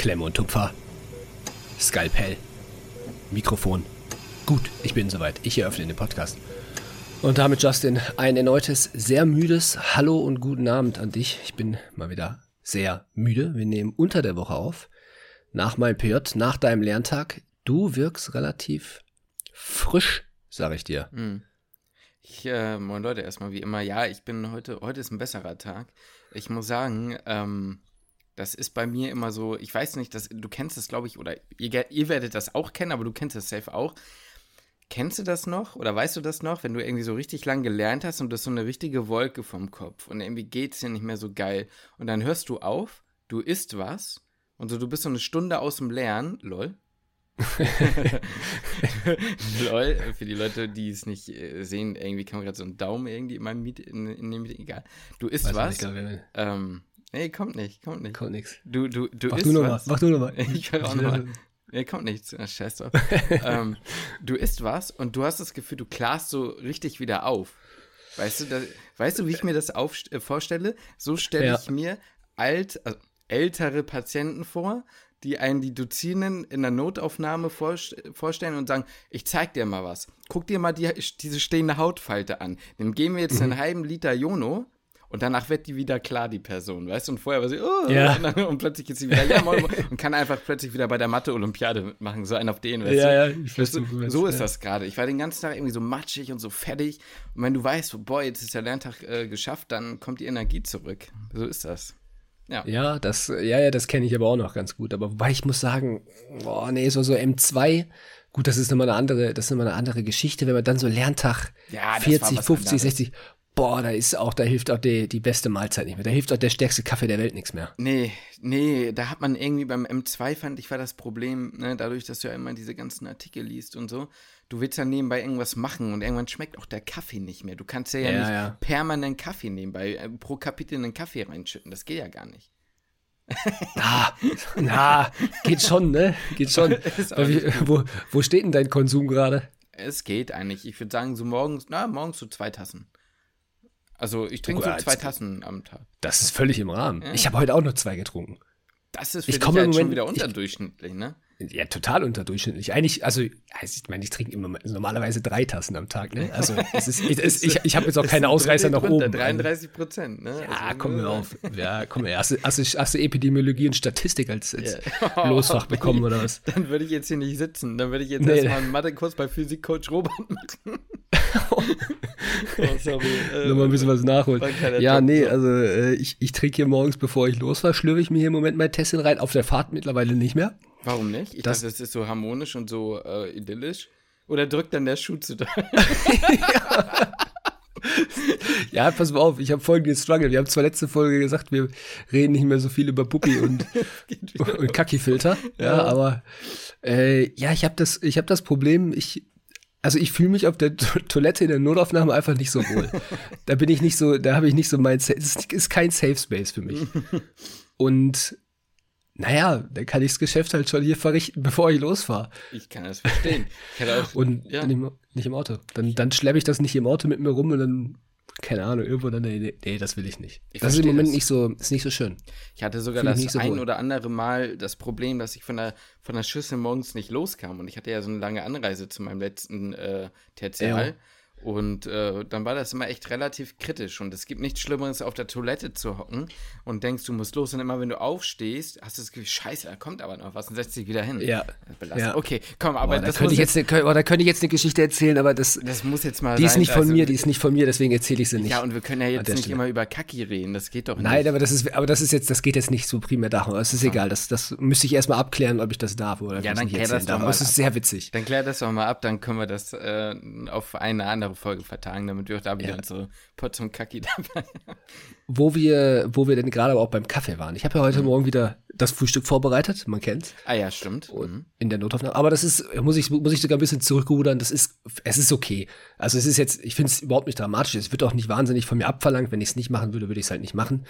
Klemme und Tupfer. Skalpell. Mikrofon. Gut, ich bin soweit. Ich eröffne den Podcast. Und damit, Justin, ein erneutes, sehr müdes Hallo und guten Abend an dich. Ich bin mal wieder sehr müde. Wir nehmen unter der Woche auf. Nach meinem PJ, nach deinem Lerntag. Du wirkst relativ frisch, sag ich dir. Hm. Ich, äh, moin Leute, erstmal wie immer. Ja, ich bin heute, heute ist ein besserer Tag. Ich muss sagen, ähm, das ist bei mir immer so, ich weiß nicht, dass, du kennst es, glaube ich, oder ihr, ihr werdet das auch kennen, aber du kennst es safe auch. Kennst du das noch oder weißt du das noch, wenn du irgendwie so richtig lang gelernt hast und du hast so eine richtige Wolke vom Kopf und irgendwie geht es dir nicht mehr so geil und dann hörst du auf, du isst was und so du bist so eine Stunde aus dem Lernen, lol. lol, für die Leute, die es nicht äh, sehen, irgendwie kam gerade so ein Daumen irgendwie in meinem Meeting, in, in dem Meeting, egal. Du isst Weiß was. Nicht, ähm, nee, kommt nicht, kommt nicht. Kommt nichts. Du, du, du mach isst du was. Mal, mach du nochmal. Ich höre auch nochmal. Nee, kommt nichts. Scheiß drauf. ähm, du isst was und du hast das Gefühl, du klarst so richtig wieder auf. Weißt du, da, weißt du, wie ich mir das auf, äh, vorstelle? So stelle ja. ich mir alt, also ältere Patienten vor, die einen die Dozinen in der Notaufnahme vorstellen und sagen, ich zeig dir mal was. Guck dir mal die, diese stehende Hautfalte an. Dann geben wir jetzt mhm. einen halben Liter Jono und danach wird die wieder klar, die Person, weißt du? Und vorher war sie, oh, ja. und, dann, und, plötzlich ist sie wieder, ja, moin, moin, und kann einfach plötzlich wieder bei der Mathe-Olympiade mitmachen, so einen auf den, weißt ja, du? Ja, ich weißt du, so ist ja. das gerade. Ich war den ganzen Tag irgendwie so matschig und so fertig. Und wenn du weißt, boah, jetzt ist der Lerntag äh, geschafft, dann kommt die Energie zurück. So ist das. Ja. ja, das, ja, ja, das kenne ich aber auch noch ganz gut. Aber wobei ich muss sagen, boah, nee, so, so M2, gut, das ist nochmal eine andere, das ist nochmal eine andere Geschichte, wenn man dann so Lerntag ja, 40, 50, 60, boah, da ist auch, da hilft auch die, die beste Mahlzeit nicht mehr. Da hilft auch der stärkste Kaffee der Welt nichts mehr. Nee, nee, da hat man irgendwie beim M2 fand ich war das Problem, ne, dadurch, dass du ja immer diese ganzen Artikel liest und so, du willst ja nebenbei irgendwas machen und irgendwann schmeckt auch der Kaffee nicht mehr. Du kannst ja, ja, nicht ja. permanent Kaffee nebenbei äh, pro Kapitel einen Kaffee reinschütten. Das geht ja gar nicht. Na, na, geht schon, ne? Geht schon. wo, wo steht denn dein Konsum gerade? Es geht eigentlich. Ich würde sagen, so morgens, na, morgens so zwei Tassen. Also ich trinke so zwei Tassen am Tag. Das ist völlig im Rahmen. Ja. Ich habe heute auch nur zwei getrunken. Das ist für ich komme halt schon wieder unterdurchschnittlich, ne? Ja, total unterdurchschnittlich. Eigentlich, also, ich meine, ich trinke immer normalerweise drei Tassen am Tag, ne? Also, es ist, es ist, ich, ich habe jetzt auch keine Ausreißer nach oben. 33 Prozent, ne? Ja, also, komm mir auf. Ja, komm her. Hast du, hast, hast du Epidemiologie und Statistik als, als yeah. Losfach bekommen oder was? Dann würde ich jetzt hier nicht sitzen. Dann würde ich jetzt nee. erstmal einen Mathe-Kurs bei Physikcoach Robert machen. oh, sorry. Äh, Nochmal ein bisschen was nachholen. Ja, nee, also äh, ich, ich trinke hier morgens, bevor ich losfahre, schlürfe ich mir hier im Moment mein Tessin rein. Auf der Fahrt mittlerweile nicht mehr. Warum nicht? Ich das, dachte, das ist so harmonisch und so äh, idyllisch. Oder drückt dann der Schuh zu doll? ja. ja, pass mal auf, ich habe folgenden Struggle. Wir haben zwar letzte Folge gesagt, wir reden nicht mehr so viel über Puppi und, und Kaki-Filter. Ja, ja, aber äh, ja, ich habe das, ich habe das Problem, ich, also ich fühle mich auf der Toilette in der Notaufnahme einfach nicht so wohl. da bin ich nicht so, da habe ich nicht so mein, es ist kein Safe Space für mich. Und naja, dann kann ich das Geschäft halt schon hier verrichten, bevor ich losfahre. Ich kann das verstehen. Auch, und ja. nicht, nicht, im Auto. Dann, dann schleppe ich das nicht im Auto mit mir rum und dann, keine Ahnung, irgendwo dann, nee, nee das will ich nicht. Ich das ist im Moment das. nicht so, ist nicht so schön. Ich hatte sogar Fühl das so ein wohl. oder andere Mal das Problem, dass ich von der, von der Schüssel morgens nicht loskam. Und ich hatte ja so eine lange Anreise zu meinem letzten äh, Tertial. Ja. Und äh, dann war das immer echt relativ kritisch. Und es gibt nichts Schlimmeres, auf der Toilette zu hocken und denkst, du musst los. Und immer, wenn du aufstehst, hast du das Gefühl, scheiße, da kommt aber noch was und setzt dich wieder hin. Ja. ja. Okay, komm, aber Boah, das da könnte ich jetzt, jetzt oh, da könnte ich jetzt eine Geschichte erzählen, aber das, das muss jetzt mal Die sein, ist nicht von also, mir, die ist nicht von mir, deswegen erzähle ich sie nicht. Ja, und wir können ja jetzt nicht Stelle. immer über Kacki reden, das geht doch nicht. Nein, aber das ist, aber das ist jetzt, das geht jetzt nicht so primär darum. Es ist ja. egal, das, das müsste ich erstmal abklären, ob ich das darf oder ja, dann klär das doch mal. Das ist sehr witzig. Dann klär das doch mal ab, dann können wir das äh, auf eine andere Folge vertagen damit wir auch da wieder ja. unsere Portion Kaki dabei haben. Wo wir, wo wir denn gerade auch beim Kaffee waren. Ich habe ja heute mhm. Morgen wieder das Frühstück vorbereitet, man kennt's. Ah ja, stimmt. Mhm. In der Notaufnahme. Aber das ist, muss ich, muss ich sogar ein bisschen zurückrudern, das ist, es ist okay. Also es ist jetzt, ich finde es überhaupt nicht dramatisch. Es wird auch nicht wahnsinnig von mir abverlangt. Wenn ich es nicht machen würde, würde ich es halt nicht machen.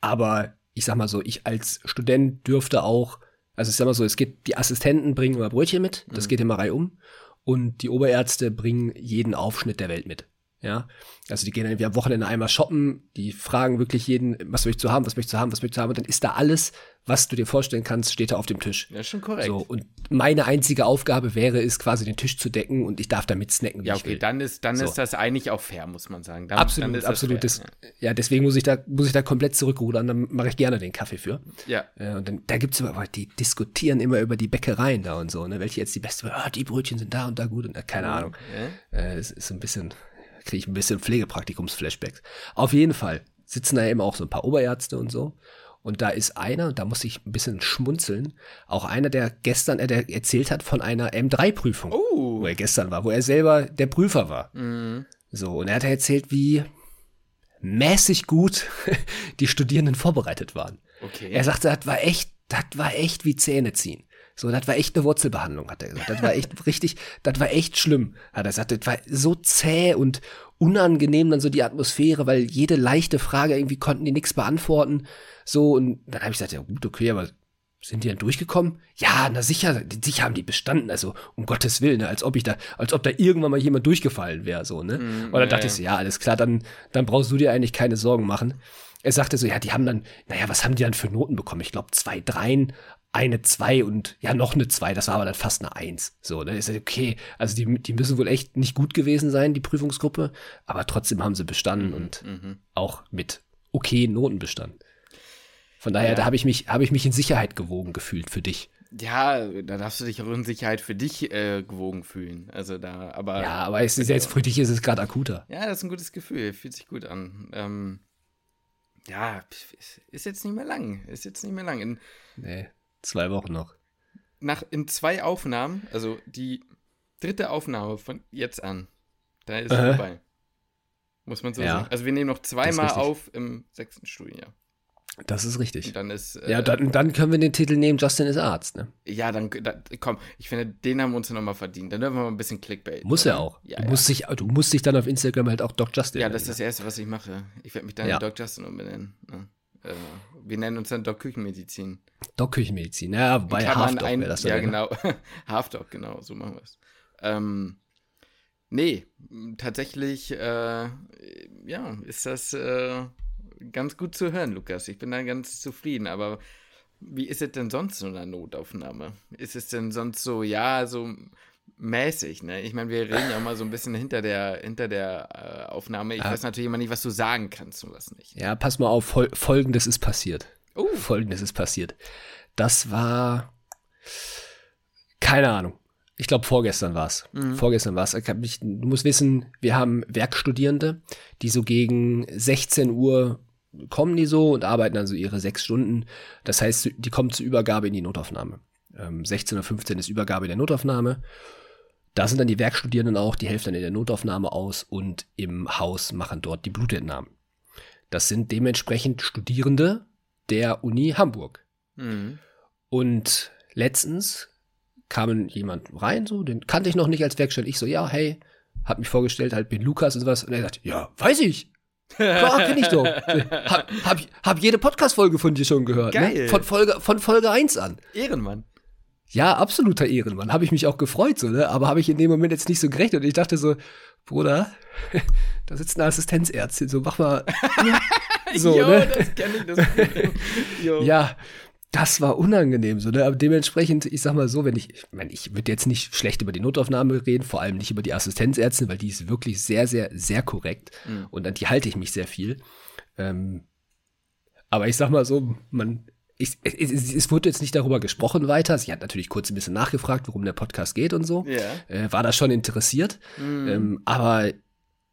Aber ich sag mal so, ich als Student dürfte auch, also ich sag mal so, es geht, die Assistenten bringen immer Brötchen mit, das mhm. geht immer reihum. Und die Oberärzte bringen jeden Aufschnitt der Welt mit. Ja, also die gehen dann irgendwie am Wochenende einmal shoppen, die fragen wirklich jeden, was möchtest du haben, was möchtest du haben, was möchtest du haben, und dann ist da alles, was du dir vorstellen kannst, steht da auf dem Tisch. Ja, schon korrekt. So, und meine einzige Aufgabe wäre es, quasi den Tisch zu decken und ich darf damit snacken, wie ja, ich okay, will. dann ist, dann So. ist das eigentlich auch fair, muss man sagen. Dann, absolut, dann absolut. Das fair, ja. deswegen muss ich da, muss ich da komplett zurückrudern, dann mache ich gerne den Kaffee für. ja. Äh, und dann, da gibt's immer, aber die diskutieren immer über die Bäckereien da und so, ne, welche jetzt die beste, ah, die Brötchen sind da und da gut und äh, keine Ahnung. Ja. Äh, es ist so ein bisschen, kriege ich ein bisschen Pflegepraktikums-Flashbacks. Auf jeden Fall sitzen da eben auch so ein paar Oberärzte und so. Und da ist einer, und da muss ich ein bisschen schmunzeln, auch einer, der gestern äh, der erzählt hat von einer M3-Prüfung, Oh. wo er gestern war, wo er selber der Prüfer war. Mhm. So, und er hat erzählt, wie mäßig gut die Studierenden vorbereitet waren. Okay. Er sagte, das war echt, das war echt wie Zähne ziehen. So, das war echt eine Wurzelbehandlung, hat er gesagt. Das war echt richtig, das war echt schlimm. Hat er gesagt, das war so zäh und unangenehm dann so die Atmosphäre, weil jede leichte Frage irgendwie konnten die nichts beantworten. So, und dann habe ich gesagt, ja gut, okay, aber sind die dann durchgekommen? Ja, na sicher, sicher haben die bestanden, also um Gottes Willen, ne, als ob ich da, als ob da irgendwann mal jemand durchgefallen wäre, so, ne? und dann ja, dachte ich so, ja, alles klar, dann, dann brauchst du dir eigentlich keine Sorgen machen. Er sagte so, ja, die haben dann, naja, was haben die dann für Noten bekommen? Ich glaube, zwei Dreien, eine Zwei und ja, noch eine Zwei, das war aber dann fast eine Eins. So, ne? Ist okay. Also die, die müssen wohl echt nicht gut gewesen sein, die Prüfungsgruppe, aber trotzdem haben sie bestanden und Mhm. auch mit okay Noten bestanden. Von daher, Ja. da habe ich mich, habe ich mich in Sicherheit gewogen gefühlt für dich. Ja, da darfst du dich auch in Sicherheit für dich äh, gewogen fühlen. Also da, aber. Ja, aber es ist jetzt für dich ist es gerade akuter. Ja, das ist ein gutes Gefühl, fühlt sich gut an. Ähm, ja, ist jetzt nicht mehr lang. Ist jetzt nicht mehr lang. In, Nee, zwei Wochen noch. nach, in zwei Aufnahmen, also die dritte Aufnahme von jetzt an, da ist es Aha. vorbei. Muss man so Ja. sagen. Also wir nehmen noch zweimal auf im sechsten Studienjahr. Das ist richtig. Und dann ist. Äh, Ja, dann, dann können wir den Titel nehmen, Justin ist Arzt, ne? ja, dann, da, komm, ich finde, den haben wir uns nochmal verdient. Dann dürfen wir mal ein bisschen Clickbait. Muss oder? er auch. Ja, du, ja. Musst dich, du musst dich dann auf Instagram halt auch Doc Justin Ja, das ist nennen, das Erste, was ich mache. Ich werde mich dann Ja. Doc Justin umbenennen. Ja. Äh, wir nennen uns dann Doc Küchenmedizin. ne? Doc Küchenmedizin. Ja, bei Halfdoc wäre das. Ja, genau. Halfdog, genau, so machen wir es. Ähm, nee, tatsächlich, äh, ja, ist das äh, ganz gut zu hören, Lukas. Ich bin da ganz zufrieden, aber wie ist es denn sonst so in einer Notaufnahme? Ist es denn sonst so, ja, so mäßig, ne? Ich meine, wir reden ja mal so ein bisschen hinter der, hinter der äh, Aufnahme. Ich Ah. weiß natürlich immer nicht, was du sagen kannst und was nicht. Ja, pass mal auf, Fol folgendes ist passiert. Oh. Folgendes ist passiert. Das war keine Ahnung. Ich glaube, vorgestern war es. Mhm. Vorgestern war es. Du musst wissen, wir haben Werkstudierende, die so gegen 16 Uhr kommen die so und arbeiten dann so ihre sechs Stunden. Das heißt, die kommen zur Übergabe in die Notaufnahme. Ähm, 16 oder 15 ist Übergabe der Notaufnahme. Da sind dann die Werkstudierenden auch, die helfen dann in der Notaufnahme aus und im Haus machen dort die Blutentnahmen. Das sind dementsprechend Studierende der Uni Hamburg. Mhm. Und letztens kam jemand rein, so, den kannte ich noch nicht als Werkstatt. Ich so, ja, hey, hab mich vorgestellt, halt bin Lukas und sowas. Und er sagt, ja, weiß ich. Klar, kenn ich doch. Hab, hab, hab jede Podcast-Folge von dir schon gehört. Geil. Ne? Von, Folge, von Folge 1 an. Ehrenmann. Ja, absoluter Ehrenmann. Habe ich mich auch gefreut, so, ne? Aber habe ich in dem Moment jetzt nicht so gerechnet. Und ich dachte so, Bruder, da sitzt eine Assistenzärztin, so mach mal. so, jo, ne? das kenne ich, das kenn ich. Ja, das war unangenehm, so, ne? Aber dementsprechend, ich sag mal so, wenn ich, ich meine, ich würde jetzt nicht schlecht über die Notaufnahme reden, vor allem nicht über die Assistenzärztin, weil die ist wirklich sehr, sehr, sehr korrekt. Mhm. Und an die halte ich mich sehr viel. Ähm, aber ich sag mal so, man, ich, es, es, wurde jetzt nicht darüber gesprochen weiter. Sie hat natürlich kurz ein bisschen nachgefragt, worum der Podcast geht und so. Ja. Äh, war da schon interessiert. Mhm. Ähm, aber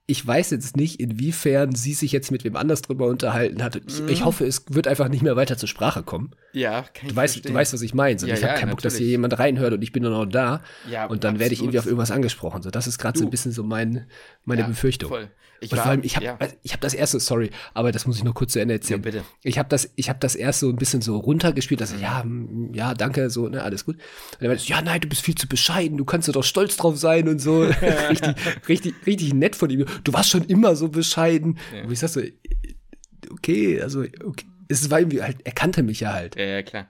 ich weiß jetzt nicht, inwiefern sie sich jetzt mit wem anders drüber unterhalten hat. Ich, Mhm. ich hoffe, es wird einfach nicht mehr weiter zur Sprache kommen. Ja, kann ich Du weißt, verstehen. du weißt, was ich meine. So, Ja, ich habe ja, keinen Bock, dass hier jemand reinhört und ich bin nur noch da. Ja, und dann werde ich irgendwie auf irgendwas angesprochen. So, das ist gerade so ein bisschen so mein, meine Ja, Befürchtung. Voll. Ich und war, vor allem, ich habe ja. ich hab das erste, sorry, aber das muss ich noch kurz zu Ende erzählen. Ja, bitte. Ich habe das, ich habe das erst so ein bisschen so runtergespielt, dass ich, ja, ja, danke, so, ne, alles gut. Und er meinte, ja, nein, du bist viel zu bescheiden, du kannst doch stolz drauf sein und so. richtig, richtig, richtig nett von ihm. Du warst schon immer so bescheiden. Ja. Und ich sag so, okay, also, okay. Es war irgendwie halt, er kannte mich ja halt. Ja, ja, klar.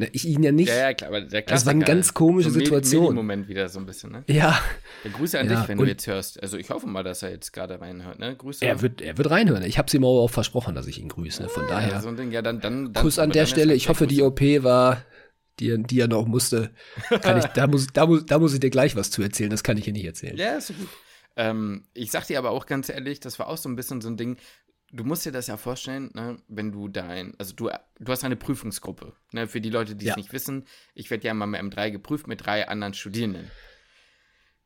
Ne, ich ihn ja nicht. Ja, ja, klar, aber der Das war eine ganz komische so Situation. Moment wieder so ein bisschen, ne? Ja, Ja, Grüße an Ja, dich, wenn du jetzt hörst. Also ich hoffe mal, dass er jetzt gerade reinhört, ne? Grüße. er wird, er wird reinhören. Ich habe ihm aber auch versprochen, dass ich ihn grüße. Von ja, daher, so ein Ding. Ja, dann, dann, dann Kuss an der Stelle. erst Ich hoffe, die. OP war, die, die er noch musste. Kann ich, da, muss, da, muss, da muss ich dir gleich was zu erzählen. Das kann ich hier nicht erzählen. Ja, ist so gut. Ähm, ich sag dir aber auch ganz ehrlich, das war auch so ein bisschen so ein Ding. Du musst dir das ja vorstellen, ne, wenn du dein, also du, du hast eine Prüfungsgruppe. Ne, für die Leute, die es Ja. nicht wissen, ich werde ja mal mit M3 geprüft mit drei anderen Studierenden.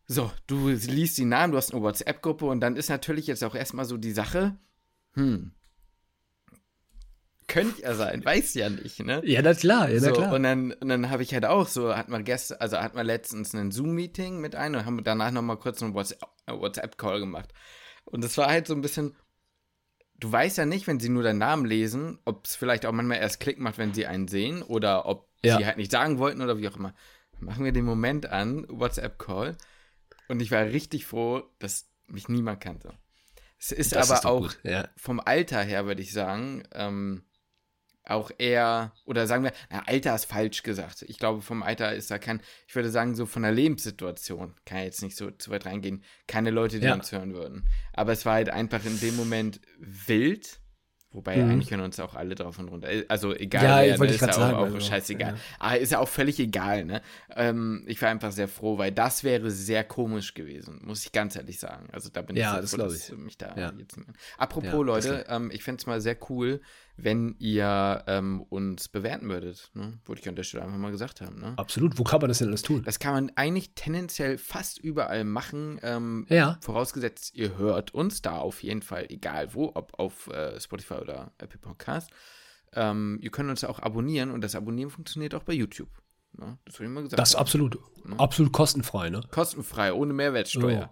So, du liest die Namen, du hast eine WhatsApp-Gruppe und dann ist natürlich jetzt auch erstmal so die Sache, hm, könnte ja sein, weiß ja nicht, ne? Ja, na klar, ja, na so, klar. Und dann, und dann habe ich halt auch so, hat man gestern, also hat man letztens ein Zoom-Meeting mit einem und haben danach nochmal kurz einen WhatsApp- WhatsApp-Call gemacht. Und das war halt so ein bisschen, du weißt ja nicht, wenn sie nur deinen Namen lesen, ob es vielleicht auch manchmal erst Klick macht, wenn sie einen sehen oder ob Ja. sie halt nicht sagen wollten oder wie auch immer. Machen wir den Moment an, WhatsApp-Call. Und ich war richtig froh, dass mich niemand kannte. Es ist Das aber ist auch gut, ja. vom Alter her, würde ich sagen, ähm, auch eher, oder sagen wir, na, Alter ist falsch gesagt. Ich glaube, vom Alter ist da kein, ich würde sagen, so von der Lebenssituation, kann ich jetzt nicht so zu weit reingehen, keine Leute, die Ja. uns hören würden. Aber es war halt einfach in dem Moment wild. Wobei Mhm. eigentlich können uns auch alle drauf und runter. Also egal, Ja, wer, ich ne, ich ist ja auch, sagen, auch also, scheißegal. ja. Aber ist ja auch völlig egal, ne? Ähm, ich war einfach sehr froh, weil das wäre sehr komisch gewesen, muss ich ganz ehrlich sagen. Also da bin ich Ja, sehr das froh, dass ich. mich da Ja. jetzt niemand. Apropos, Leute, ähm, ich fände es mal sehr cool, wenn ihr ähm, uns bewerten würdet. Ne? Wollte ich an der Stelle einfach mal gesagt haben. Ne? Absolut. Wo kann man das denn alles tun? Das kann man eigentlich tendenziell fast überall machen. Ähm, Ja. Vorausgesetzt, ihr hört uns da auf jeden Fall, egal wo, ob auf äh, Spotify oder Apple Podcast. Ähm, ihr könnt uns ja auch abonnieren und das Abonnieren funktioniert auch bei YouTube. Ne? Das würde ich mal gesagt. Das ist absolut, absolut kostenfrei, ne? Kostenfrei, ohne Mehrwertsteuer. Ja.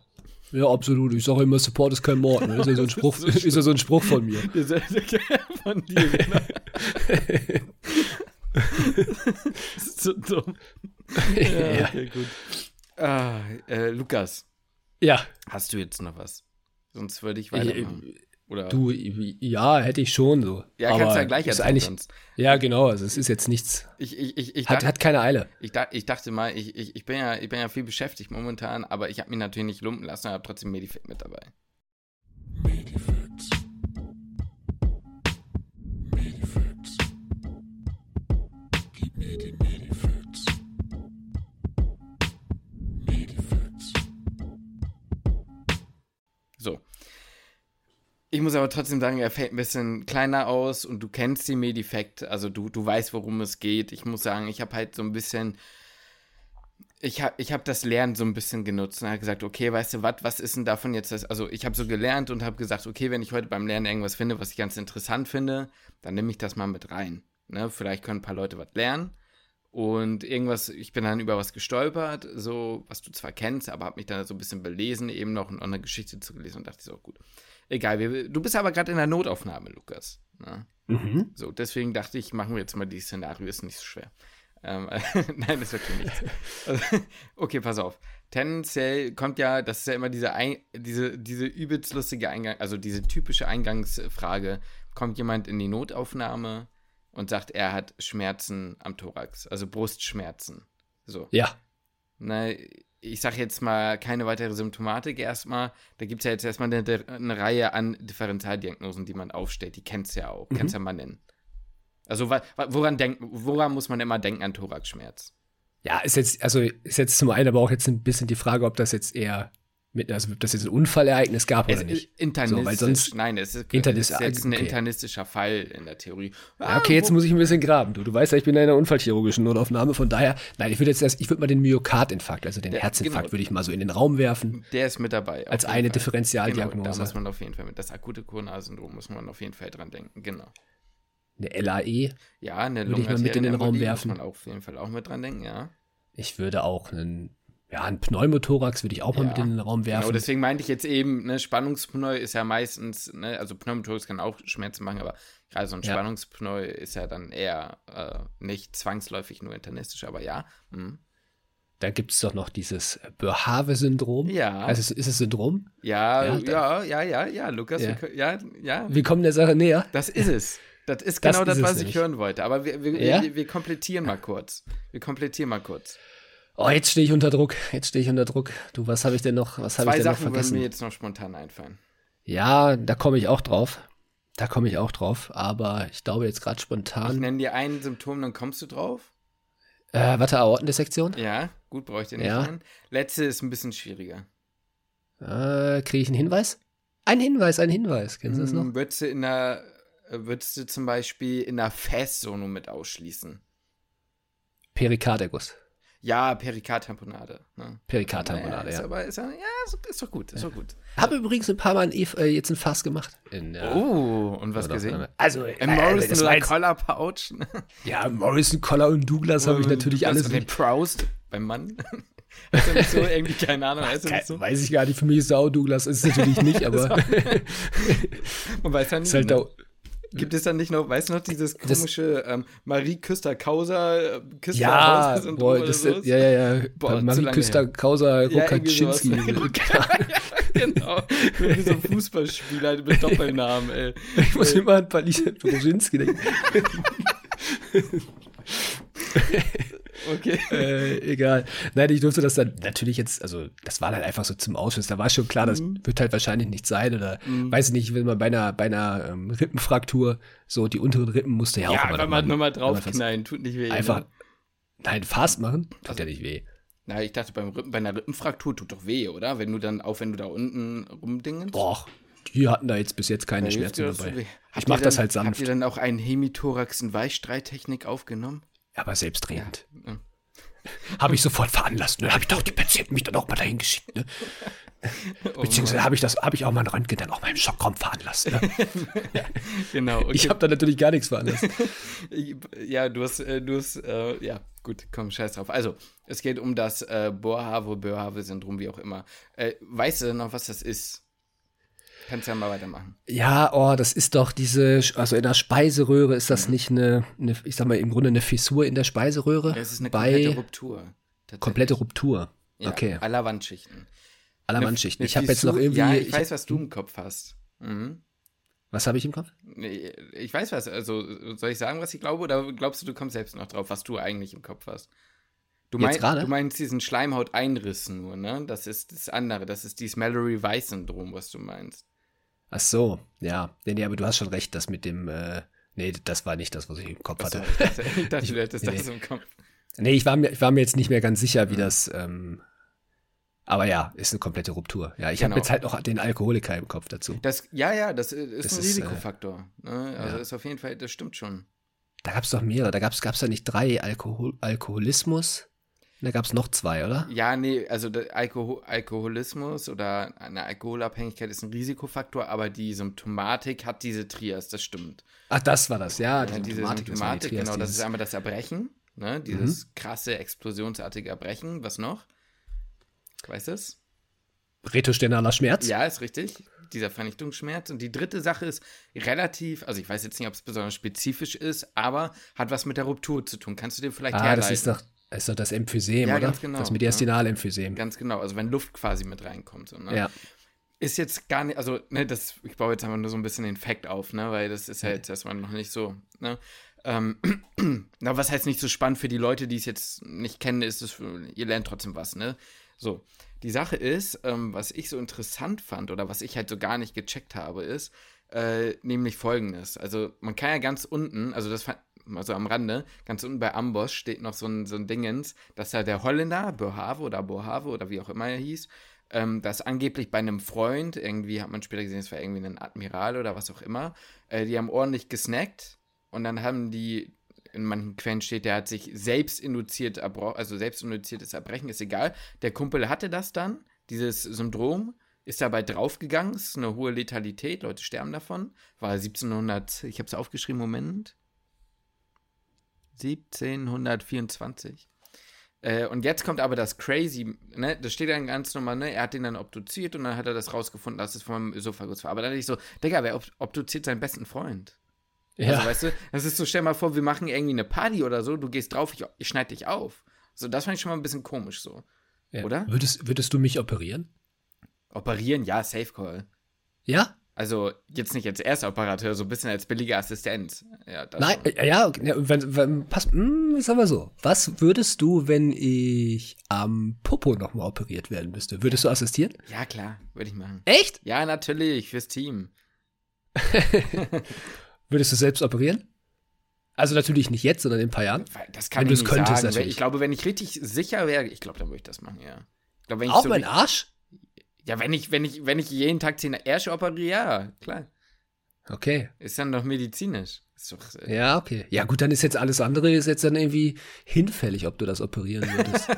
Ja, absolut. Ich sage immer, Support ist kein Mord. Ne? Ist ja so ein Spruch, ist ja so ein Spruch von mir. Von dir, genau. das ist so dumm. ja. okay, gut. Ah, äh, Lukas, ja. hast du jetzt noch was? Sonst würde ich Ich, weitermachen. Oder? du, ja, hätte ich schon so. ja, Aber kannst du ja gleich ist eigentlich, sonst. Ja, genau. Also es ist jetzt nichts. Ich, ich, ich, ich, Hat, dachte, hat keine Eile. ich, da- ich dachte mal, ich, ich, ich, bin ja, ich bin ja viel beschäftigt momentan, aber ich habe mich natürlich nicht lumpen lassen, aber trotzdem Medifit mit dabei. So. Ich muss aber trotzdem sagen, er fällt ein bisschen kleiner aus und du kennst die Medifekt, also du, du weißt, worum es geht. Ich muss sagen, ich habe halt so ein bisschen, ich habe ich hab das Lernen so ein bisschen genutzt und habe gesagt, okay, weißt du was, was ist denn davon jetzt das? Also ich habe so gelernt und habe gesagt, okay, wenn ich heute beim Lernen irgendwas finde, was ich ganz interessant finde, dann nehme ich das mal mit rein. Ne? Vielleicht können ein paar Leute was lernen. Und irgendwas, ich bin dann über was gestolpert, so, was du zwar kennst, aber habe mich dann so ein bisschen belesen, eben noch und eine Geschichte zu gelesen und dachte so, gut. Egal, wir, du bist aber gerade in der Notaufnahme, Lukas. Ne? Mhm. So, deswegen dachte ich, machen wir jetzt mal die Szenario, ist nicht so schwer. Ähm, Nein, ist wirklich nichts. Also, okay, pass auf. Tendenziell kommt ja, das ist ja immer diese, Ein diese, diese übelst lustige Eingang, also diese typische Eingangsfrage, kommt jemand in die Notaufnahme und sagt, er hat Schmerzen am Thorax, also Brustschmerzen. So. Ja. Na, ich sage jetzt mal keine weitere Symptomatik erstmal. Da gibt es ja jetzt erstmal eine, eine Reihe an Differentialdiagnosen, die man aufstellt. Die kennst du ja auch. Kannst ja mal nennen. Also woran, denk, woran muss man immer denken an Thoraxschmerz? Ja, ist jetzt, also ist jetzt zum einen aber auch jetzt ein bisschen die Frage, ob das jetzt eher mit, also ob das jetzt ein Unfallereignis gab Es oder nicht. internistisch. So, weil sonst- Nein, es ist, Internis- es ist jetzt ein okay. internistischer Fall in der Theorie. Ja, okay, jetzt muss ich ein bisschen graben. Du, du weißt ja, ich bin in einer unfallchirurgischen Notaufnahme, von daher, nein, ich würde jetzt erst, ich würde mal den Myokardinfarkt, also den Ja, Herzinfarkt, genau. würde ich mal so in den Raum werfen. Der ist mit dabei. Als eine Fall. Differentialdiagnose. Genau, da muss man auf jeden Fall mit. Das akute Koronarsyndrom muss man auf jeden Fall dran denken. Genau. Eine LAE. Ja, eine Würde ich mal mit in den Raum werfen. Muss man auf jeden Fall auch mit dran denken, ja. Ich würde auch einen, ja, einen Pneumothorax würde ich auch mal Ja, mit in den Raum werfen. Genau, deswegen meinte ich jetzt eben, ne, Spannungspneu ist ja meistens, ne, also Pneumothorax kann auch Schmerzen machen, aber gerade so ein Ja. Spannungspneu ist ja dann eher äh, nicht zwangsläufig nur internistisch, aber ja. mhm. Dann gibt es doch noch dieses Boerhaave-Syndrom. Ja. Also ist, es Syndrom? Ja, Ja, ja, ja, ja, ja, Lukas, Ja. wir ja, ja, Wir kommen der Sache näher. das ist es. Das ist genau Das das, ist was ich nämlich. hören wollte. Aber wir, wir, wir, wir komplettieren mal kurz. Wir komplettieren mal kurz. Oh, jetzt stehe ich unter Druck. Jetzt stehe ich unter Druck. Du, was habe ich denn noch, was habe ich Zwei denn noch Sachen würden vergessen? mir jetzt noch spontan einfallen. Ja, da komme ich auch drauf. Da komme ich auch drauf. Aber ich glaube jetzt gerade Ich spontan. nenne dir ein Symptom, dann kommst du drauf. Äh, warte, Aortendissektion? Ja, gut, brauche ich dir nicht Ja. nennen. Letzte ist ein bisschen schwieriger. Äh, Kriege ich einen Hinweis? Ein Hinweis, ein Hinweis. Kennst du das noch? Hm, Würdest du in der, würdest du zum Beispiel in der Festzone mit ausschließen? Perikarderguss. Ja, Perikardtamponade. Ne? Perikardtamponade, ist ja. Aber ist, ja, ist, ist doch gut, ist doch gut. Habe übrigens ein paar Mal ein Eve, äh, jetzt ein Fass gemacht. In, äh, Oh, und was gesehen? Also, äh, Morrison das oder Collar Pouch. Ja, Morrison, Collar und Douglas habe ich natürlich alles. Den Proust beim Mann. Ist ja nicht so irgendwie, keine Ahnung, du Kein, nicht so? Weiß ich gar nicht, für mich ist auch Douglas, ist es natürlich nicht, aber Man weiß ja nicht. ist halt ne? da, Gibt es dann nicht noch, weißt du noch, dieses komische ähm, Marie Küster Causa, äh, Küster ja, Hauser-Syndrom boah, das, ja, ja, ja, Boah, Marie lange Küster, her. Kausa, Ja, irgendwie Rokaczynski. sowas. genau. Wie so ein Fußballspieler mit Doppelnamen, ey. ich muss immer an Palisa Brozinski denken. Okay. äh, egal. Nein, ich durfte das dann natürlich jetzt, also das war dann einfach so zum Ausschuss. Da war schon klar, das Mhm. wird halt wahrscheinlich nicht sein. Oder weiß ich nicht, wenn man bei einer, bei einer ähm, Rippenfraktur so die unteren Rippen musste ja, auch Ja, immer einfach mal nochmal- draufknallen, tut nicht weh. Einfach, Ne? nein, fast machen, tut Also ja nicht weh. Na, ich dachte, beim Rippen, bei einer Rippenfraktur tut doch weh, oder? Wenn du dann, auch wenn du da unten rumdingelst. Boah, die hatten da jetzt bis jetzt keine hilft Schmerzen dabei. Ich mach ihr das dann- halt sanft. Habt ihr dann auch einen Hemithorax in Weichstreittechnik aufgenommen? Aber selbstredend. Ja. Habe ich sofort veranlasst. Ne? Habe ich doch die Patienten mich dann auch mal dahin geschickt. Ne? Oh Beziehungsweise habe ich das, habe ich auch mal einen Röntgen dann auch mal im Schockraum veranlasst. Ne? Genau. Okay. Ich habe da natürlich gar nichts veranlasst. Ja, du hast, äh, du hast, äh, ja, gut, komm, scheiß drauf. Also, es geht um das äh, Boerhaave-Boerhaave-Syndrom, wie auch immer. Äh, weißt du denn noch, was das ist? Kannst ja mal weitermachen. Ja, oh, das ist doch diese, also in der Speiseröhre ist das nicht eine, eine, ich sag mal, im Grunde eine Fissur in der Speiseröhre. Es ist eine komplette Ruptur. komplette Ruptur. Ja, okay, Aller Wandschichten. aller eine Ich habe jetzt noch irgendwie, Ja, ich, ich, weiß, was du im Kopf hast. Mhm. was habe ich im Kopf? Nee, Ich weiß was, also soll ich sagen, was ich glaube, oder glaubst du, du kommst selbst noch drauf, was du eigentlich im Kopf hast? Du, mein, gerade? du meinst diesen Schleimhauteinriss nur, ne? Das ist das andere, das ist dieses Mallory-Weiss-Syndrom, was du meinst. Ach so, ja. Nee, nee, aber du hast schon recht, das mit dem, äh, nee, das war nicht das, was ich im Kopf hatte. ich dachte, ich dachte du hättest nee, das im Kopf. Nee, ich war mir, ich war mir jetzt nicht mehr ganz sicher, wie Mhm. das, ähm, aber ja, ist eine komplette Ruptur. Ja, ich habe Genau. jetzt halt noch den Alkoholiker im Kopf dazu. Das, ja, ja, das ist Das ein ist, äh, Risikofaktor. Ne? Also ja. ist auf jeden Fall, das stimmt schon. Da gab es doch mehrere. Da gab es da nicht drei Alkohol Alkoholismus. Da gab es noch zwei, oder? Ja, nee, also der Alkohol Alkoholismus oder eine Alkoholabhängigkeit ist ein Risikofaktor, aber die Symptomatik hat diese Trias, das stimmt. Ach, das war das, ja. Ja, die diese Symptomatik, das war die Symptomatik, Trias, genau, das ist einmal das Erbrechen, ne? dieses krasse, explosionsartige Erbrechen. Was noch? Weißt du es? Retostenaler Schmerz. Ja, ist richtig. Dieser Vernichtungsschmerz. Und die dritte Sache ist relativ, also ich weiß jetzt nicht, ob es besonders spezifisch ist, aber hat was mit der Ruptur zu tun. Kannst du dir vielleicht Ah, herleiten? das ist doch, ist doch das Emphysem, Ja, oder? ganz genau, Das Mediastinal-Emphysem. Ganz genau, also wenn Luft quasi mit reinkommt. So, ne? Ja. Ist jetzt gar nicht, also, ne, das, ich baue jetzt einfach nur so ein bisschen den Fact auf, ne, weil das ist ja jetzt erstmal noch nicht so, ne. Ähm, na, was heißt nicht so spannend für die Leute, die es jetzt nicht kennen, ist es, ihr lernt trotzdem was, ne. So, die Sache ist, ähm, was ich so interessant fand oder was ich halt so gar nicht gecheckt habe, ist, äh, nämlich folgendes. Also, man kann ja ganz unten, also das fand, also am Rande, ganz unten bei Amboss steht noch so ein, so ein Dingens, dass da der Holländer, Bohave oder Bohave oder wie auch immer er hieß, ähm, dass angeblich bei einem Freund, irgendwie hat man später gesehen, es war irgendwie ein Admiral oder was auch immer, äh, die haben ordentlich gesnackt und dann haben die, in manchen Quellen steht, der hat sich selbst induziert, also selbst induziertes Erbrechen, ist egal. Der Kumpel hatte das dann, dieses Syndrom, ist dabei draufgegangen, ist eine hohe Letalität, Leute sterben davon. War 1700, ich habe es aufgeschrieben, Moment. 1724. Äh, und jetzt kommt aber das Crazy, ne? Das steht dann ganz normal, ne? Er hat den dann obduziert und dann hat er das rausgefunden, dass es vom Ösophagus war. Aber dann dachte ich so, Digga, wer ob obduziert seinen besten Freund? Ja. Also, weißt du, das ist so, stell mal vor, wir machen irgendwie eine Party oder so, du gehst drauf, ich, ich schneide dich auf. So, das fand ich schon mal ein bisschen komisch so. ja. oder? Würdest, würdest du mich operieren? Operieren, ja, Safe Call. Ja? Also jetzt nicht als Erstoperateur, so ein bisschen als billige Assistenz. Ja, Nein, schon. Ja, wenn, wenn, pass, mh, hm, sag mal so. Was würdest du, wenn ich am Popo nochmal operiert werden müsste? Würdest du assistieren? Ja, klar, würde ich machen. Echt? Ja, natürlich, fürs Team. würdest du selbst operieren? Also natürlich nicht jetzt, sondern in ein paar Jahren. Das kann wenn ich nicht könntest, sagen. Natürlich. Ich glaube, wenn ich richtig sicher wäre, ich glaube, dann würde ich das machen, ja. Ich glaub, Auch so mein Arsch? Ja, wenn ich, wenn ich, wenn ich jeden Tag zehn Ärsche operiere, ja, klar. Okay. Ist dann doch medizinisch. Doch, äh ja, okay. Ja, gut, dann ist jetzt alles andere ist jetzt dann irgendwie hinfällig, ob du das operieren würdest.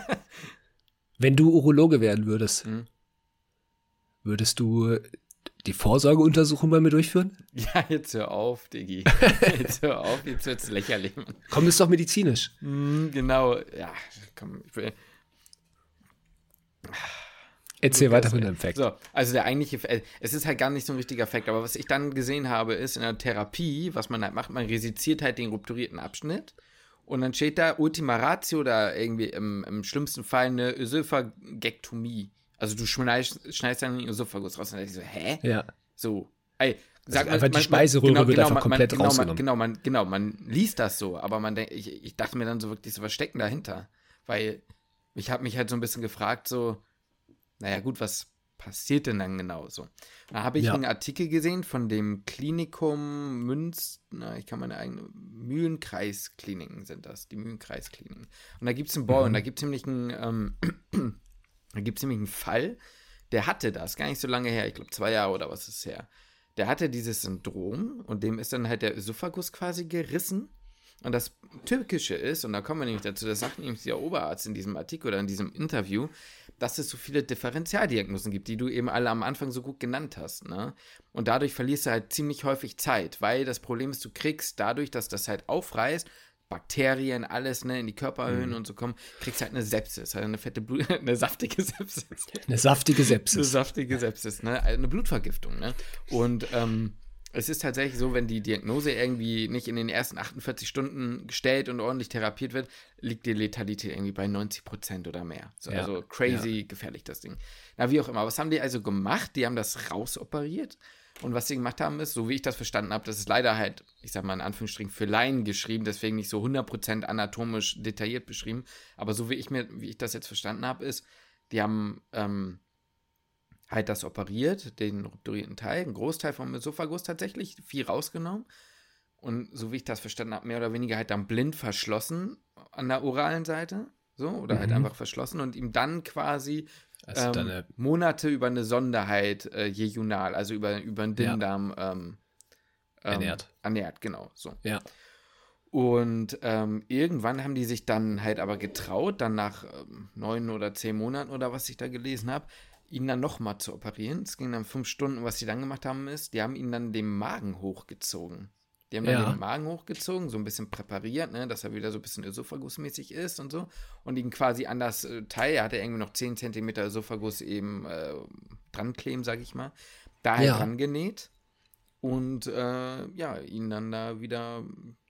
wenn du Urologe werden würdest, hm? würdest du die Vorsorgeuntersuchung bei mir durchführen? Ja, jetzt hör auf, Diggi. Jetzt hör auf, jetzt wird's lächerlich. Komm, ist doch medizinisch. Mm, genau, ja, komm, ich will. Erzähl weiter mit dem Fact. So, also der eigentliche, es ist halt gar nicht so ein richtiger Fact, aber was ich dann gesehen habe, ist in der Therapie, was man halt macht, man resiziert halt den rupturierten Abschnitt und dann steht da Ultima Ratio oder irgendwie im, im schlimmsten Fall eine Ösophagektomie. Also du schneidest, schneidest dann den Ösophagus raus und dann ich so, hä? Ja. So, ey, Sag also einfach die Speiseröhre genau, wird genau, einfach komplett man, genau, rausgenommen. Genau, man, genau, man liest das so, aber man denkt, ich, ich dachte mir dann so wirklich so, was steckt denn dahinter? Weil ich habe mich halt so ein bisschen gefragt, so, naja, gut, was passiert denn dann genau so? Da habe ich ja. einen Artikel gesehen von dem Klinikum Münz, na, ich kann meine eigene, Mühlenkreiskliniken sind das, die Mühlenkreiskliniken. Und da gibt es einen Boy mhm. und da gibt es nämlich einen, ähm, da nämlich einen Fall, der hatte das, gar nicht so lange her, ich glaube zwei Jahre oder was ist her. Der hatte dieses Syndrom und dem ist dann halt der Esophagus quasi gerissen. Und das Türkische ist, und da kommen wir nämlich dazu, das sagt nämlich der Oberarzt in diesem Artikel oder in diesem Interview, dass es so viele Differentialdiagnosen gibt, die du eben alle am Anfang so gut genannt hast. Ne? Und dadurch verlierst du halt ziemlich häufig Zeit, weil das Problem ist, du kriegst dadurch, dass das halt aufreißt, Bakterien, alles ne, in die Körperhöhen mhm. und so kommen, kriegst halt eine Sepsis, halt eine fette Blut, eine saftige Sepsis. Eine saftige Sepsis. Eine saftige Sepsis, ne? Eine Blutvergiftung, ne? Und ähm, es ist tatsächlich so, wenn die Diagnose irgendwie nicht in den ersten 48 Stunden gestellt und ordentlich therapiert wird, liegt die Letalität irgendwie bei 90 Prozent oder mehr. So, ja. Also crazy ja. gefährlich das Ding. Na, wie auch immer. Was haben die also gemacht? Die haben das rausoperiert. Und was sie gemacht haben, ist, so wie ich das verstanden habe, das ist leider halt, ich sag mal in Anführungsstrichen, für Laien geschrieben, deswegen nicht so 100% anatomisch detailliert beschrieben. Aber so wie ich mir, wie ich das jetzt verstanden habe, ist, die haben ähm, halt das operiert, den rupturierten Teil, einen Großteil vom Esophagus tatsächlich, viel rausgenommen. Und so wie ich das verstanden habe, mehr oder weniger halt dann blind verschlossen an der oralen Seite. So, oder halt mhm. halt einfach verschlossen und ihm dann quasi also ähm, Monate über eine Sonderheit äh, jejunal, also über, über einen Dünndarm ja. ähm, ähm, ernährt. Ernährt, genau. So. Ja. Und ähm, irgendwann haben die sich dann halt aber getraut, dann nach ähm, neun oder zehn Monaten oder was ich da gelesen habe, ihn dann nochmal zu operieren. Es ging dann fünf Stunden. Was sie dann gemacht haben, ist, die haben ihn dann den Magen hochgezogen. Die haben dann ja. den Magen hochgezogen, so ein bisschen präpariert, ne, dass er wieder so ein bisschen Ösophagusmäßig ist und so. Und ihn quasi an das äh, Teil, er hatte irgendwie noch 10 cm Ösophagus eben äh, dran kleben, sag ich mal, da halt ja. dran genäht. Und äh, ja, ihn dann da wieder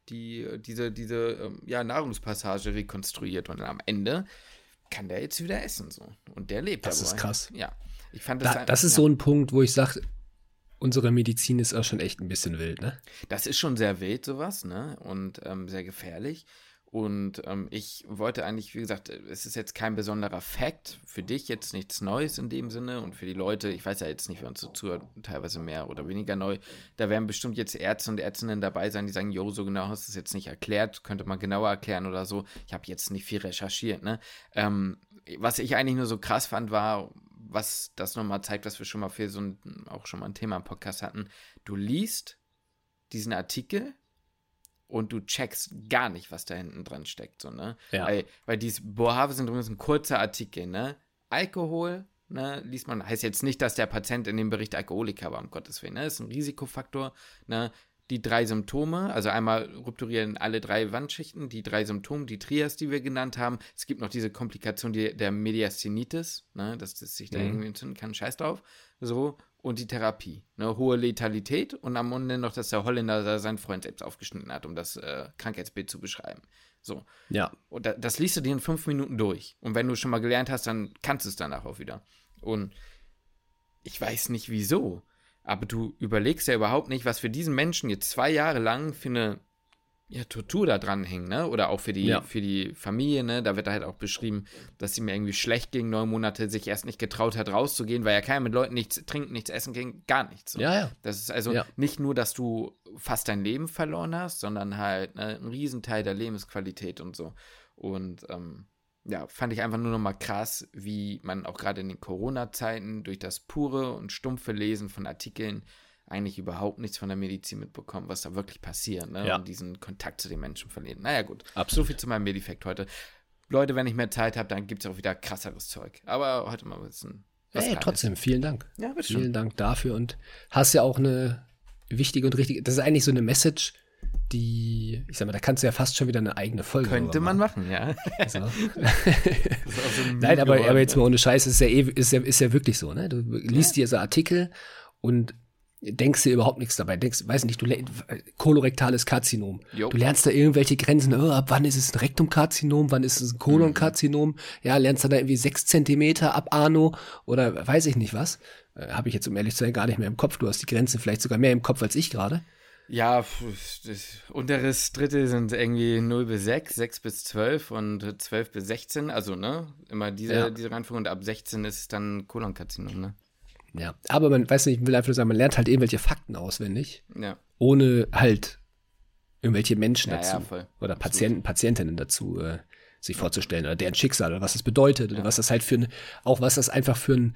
die, diese, diese äh, ja, Nahrungspassage rekonstruiert. Und dann am Ende kann der jetzt wieder essen so. Und der lebt Das dabei. ist krass. Ja. Ich fand das, da, das ist ja. so ein Punkt, wo ich sage, unsere Medizin ist auch schon echt ein bisschen wild, ne? Das ist schon sehr wild, sowas, ne? Und ähm, sehr gefährlich. Und ähm, ich wollte eigentlich, wie gesagt, es ist jetzt kein besonderer Fakt, für dich jetzt nichts Neues in dem Sinne und für die Leute, ich weiß ja jetzt nicht, wer uns so zuhört, teilweise mehr oder weniger neu, da werden bestimmt jetzt Ärzte und Ärztinnen dabei sein, die sagen, jo, so genau hast du es jetzt nicht erklärt, könnte man genauer erklären oder so. Ich habe jetzt nicht viel recherchiert, ne? Ähm, was ich eigentlich nur so krass fand, war, was das nochmal zeigt, was wir schon mal für so ein, auch schon mal ein Thema im Podcast hatten. Du liest diesen Artikel und du checkst gar nicht, was da hinten dran steckt. So, ne? Ja. Weil, weil dieses Bohave-Syndrom ist ein kurzer Artikel, ne? Alkohol, ne, liest man, heißt jetzt nicht, dass der Patient in dem Bericht Alkoholiker war, um Gottes Willen, ne? Das ist ein Risikofaktor, ne? Die drei Symptome, also einmal rupturieren alle drei Wandschichten, die drei Symptome, die Trias, die wir genannt haben. Es gibt noch diese Komplikation die, der Mediastinitis, ne, dass das sich da mhm. irgendwie entzünden kann, scheiß drauf. So, und die Therapie. Eine hohe Letalität und am Ende noch, dass der Holländer da seinen Freund selbst aufgeschnitten hat, um das äh, Krankheitsbild zu beschreiben. So. Ja. Und da, das liest du dir in fünf Minuten durch. Und wenn du schon mal gelernt hast, dann kannst du es danach auch wieder. Und ich weiß nicht wieso. Aber du überlegst ja überhaupt nicht, was für diesen Menschen jetzt zwei Jahre lang für eine ja, Tortur da dran hängt, ne? Oder auch für die, ja. für die Familie, ne? Da wird halt auch beschrieben, dass sie mir irgendwie schlecht ging, neun Monate sich erst nicht getraut hat, rauszugehen, weil ja keiner mit Leuten nichts trinken, nichts essen ging, gar nichts. So. Ja, ja. Das ist also ja. nicht nur, dass du fast dein Leben verloren hast, sondern halt ne, ein Riesenteil der Lebensqualität und so. Und ähm, ja, fand ich einfach nur nochmal krass, wie man auch gerade in den Corona-Zeiten durch das pure und stumpfe Lesen von Artikeln eigentlich überhaupt nichts von der Medizin mitbekommen, was da wirklich passiert, ne? Ja. Und diesen Kontakt zu den Menschen verlieren. Naja, gut. Absolut. So viel zu meinem Medifekt heute. Leute, wenn ich mehr Zeit habe, dann gibt es auch wieder krasseres Zeug. Aber heute mal ein bisschen. Hey, trotzdem, vielen Dank. Ja, bitte Vielen schon. Dank dafür und hast ja auch eine wichtige und richtige, das ist eigentlich so eine Message, die, ich sag mal, da kannst du ja fast schon wieder eine eigene Folge Könnte man machen, ja. So. so Nein, aber, aber jetzt mal ohne Scheiß, ist ja, eh, ist ja, ist ja wirklich so, ne? Du liest ja. dir so Artikel und denkst dir überhaupt nichts dabei. Denkst, weiß nicht, du kolorektales Karzinom. Jo. Du lernst da irgendwelche Grenzen, oh, ab wann ist es ein Rektumkarzinom, wann ist es ein Kolonkarzinom? Mhm. Ja, lernst du da irgendwie sechs Zentimeter ab Arno oder weiß ich nicht was. Äh, Habe ich jetzt, um ehrlich zu sein, gar nicht mehr im Kopf. Du hast die Grenzen vielleicht sogar mehr im Kopf als ich gerade. Ja, unteres Dritte sind irgendwie 0 bis 6, 6 bis 12 und 12 bis 16, also ne, immer diese, ja. diese Reihenfolge und ab 16 ist es dann Kolonkarzinom, ne? Ja, aber man weiß nicht, ich will einfach nur sagen, man lernt halt irgendwelche Fakten auswendig, ja. ohne halt irgendwelche Menschen ja, dazu ja, oder Patienten, Patientinnen dazu äh, sich vorzustellen oder deren Schicksal oder was das bedeutet oder was das halt für ein, auch was das einfach für ein,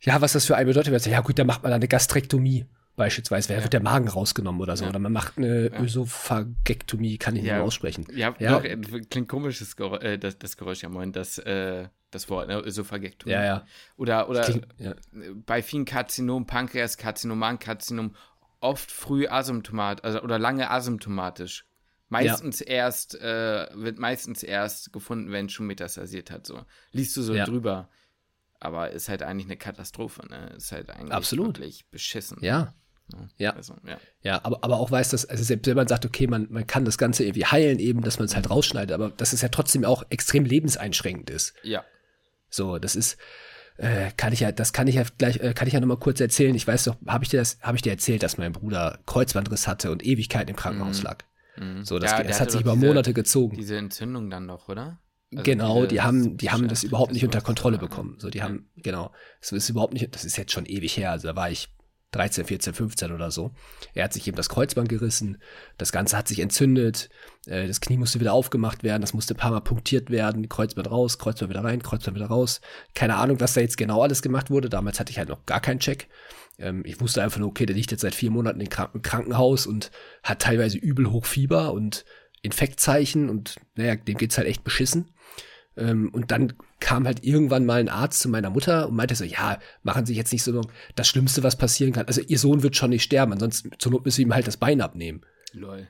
ja, was das für einen bedeutet. Ja gut, da macht man eine Gastrektomie beispielsweise, wer wird der Magen rausgenommen oder so, oder man macht eine ja. Ösophagektomie, kann ich nicht mehr aussprechen. Ja, ja. Doch, klingt komisch das, Geräusch, äh, das, das Geräusch ja moin, das äh, das Wort, ne? Ösophagektomie. Ja, ja. Oder, oder klingt, ja. bei vielen Karzinomen, Pankreaskarzinom, Magenkarzinom, oft früh asymptomatisch, also, oder lange asymptomatisch. Meistens ja. erst, äh, wird meistens erst gefunden, wenn es schon metastasiert hat. So. Liest du so ja. drüber. Aber ist halt eigentlich eine Katastrophe, ne? Ist halt eigentlich Absolut. wirklich beschissen. Ja. Ja. Also, ja. ja, aber, aber auch weiß, dass, also selbst wenn man sagt, okay, man, man kann das Ganze irgendwie heilen, eben, dass man es halt rausschneidet, aber dass es ja trotzdem auch extrem lebenseinschränkend ist. Ja. So, das ist, äh, kann ich ja, das kann ich ja gleich, äh, kann ich ja nochmal kurz erzählen. Ich weiß doch, habe ich dir das, habe ich dir erzählt, dass mein Bruder Kreuzbandriss hatte und Ewigkeiten im Krankenhaus mhm. lag. Mhm. So, das, ja, das hat sich über diese, Monate gezogen. Diese Entzündung dann noch, oder? Also genau, diese, die haben, die haben das überhaupt nicht unter Kontrolle bekommen. So, die haben, genau, das ist überhaupt nicht, das ist jetzt schon ewig her. Also da war ich 13, 14, 15 oder so. Er hat sich eben das Kreuzband gerissen, das Ganze hat sich entzündet, äh, das Knie musste wieder aufgemacht werden, das musste ein paar Mal punktiert werden, Kreuzband raus, Kreuzband wieder rein, Kreuzband wieder raus. Keine Ahnung, was da jetzt genau alles gemacht wurde. Damals hatte ich halt noch gar keinen Check. Ähm, ich wusste einfach nur, okay, der liegt jetzt seit vier Monaten im Krankenhaus und hat teilweise übel hoch Fieber und Infektzeichen und naja, dem geht's halt echt beschissen. Ähm, und dann kam halt irgendwann mal ein Arzt zu meiner Mutter und meinte so, ja, machen Sie jetzt nicht so das Schlimmste, was passieren kann. Also Ihr Sohn wird schon nicht sterben, ansonsten zur Not müssen Sie ihm halt das Bein abnehmen. Lol.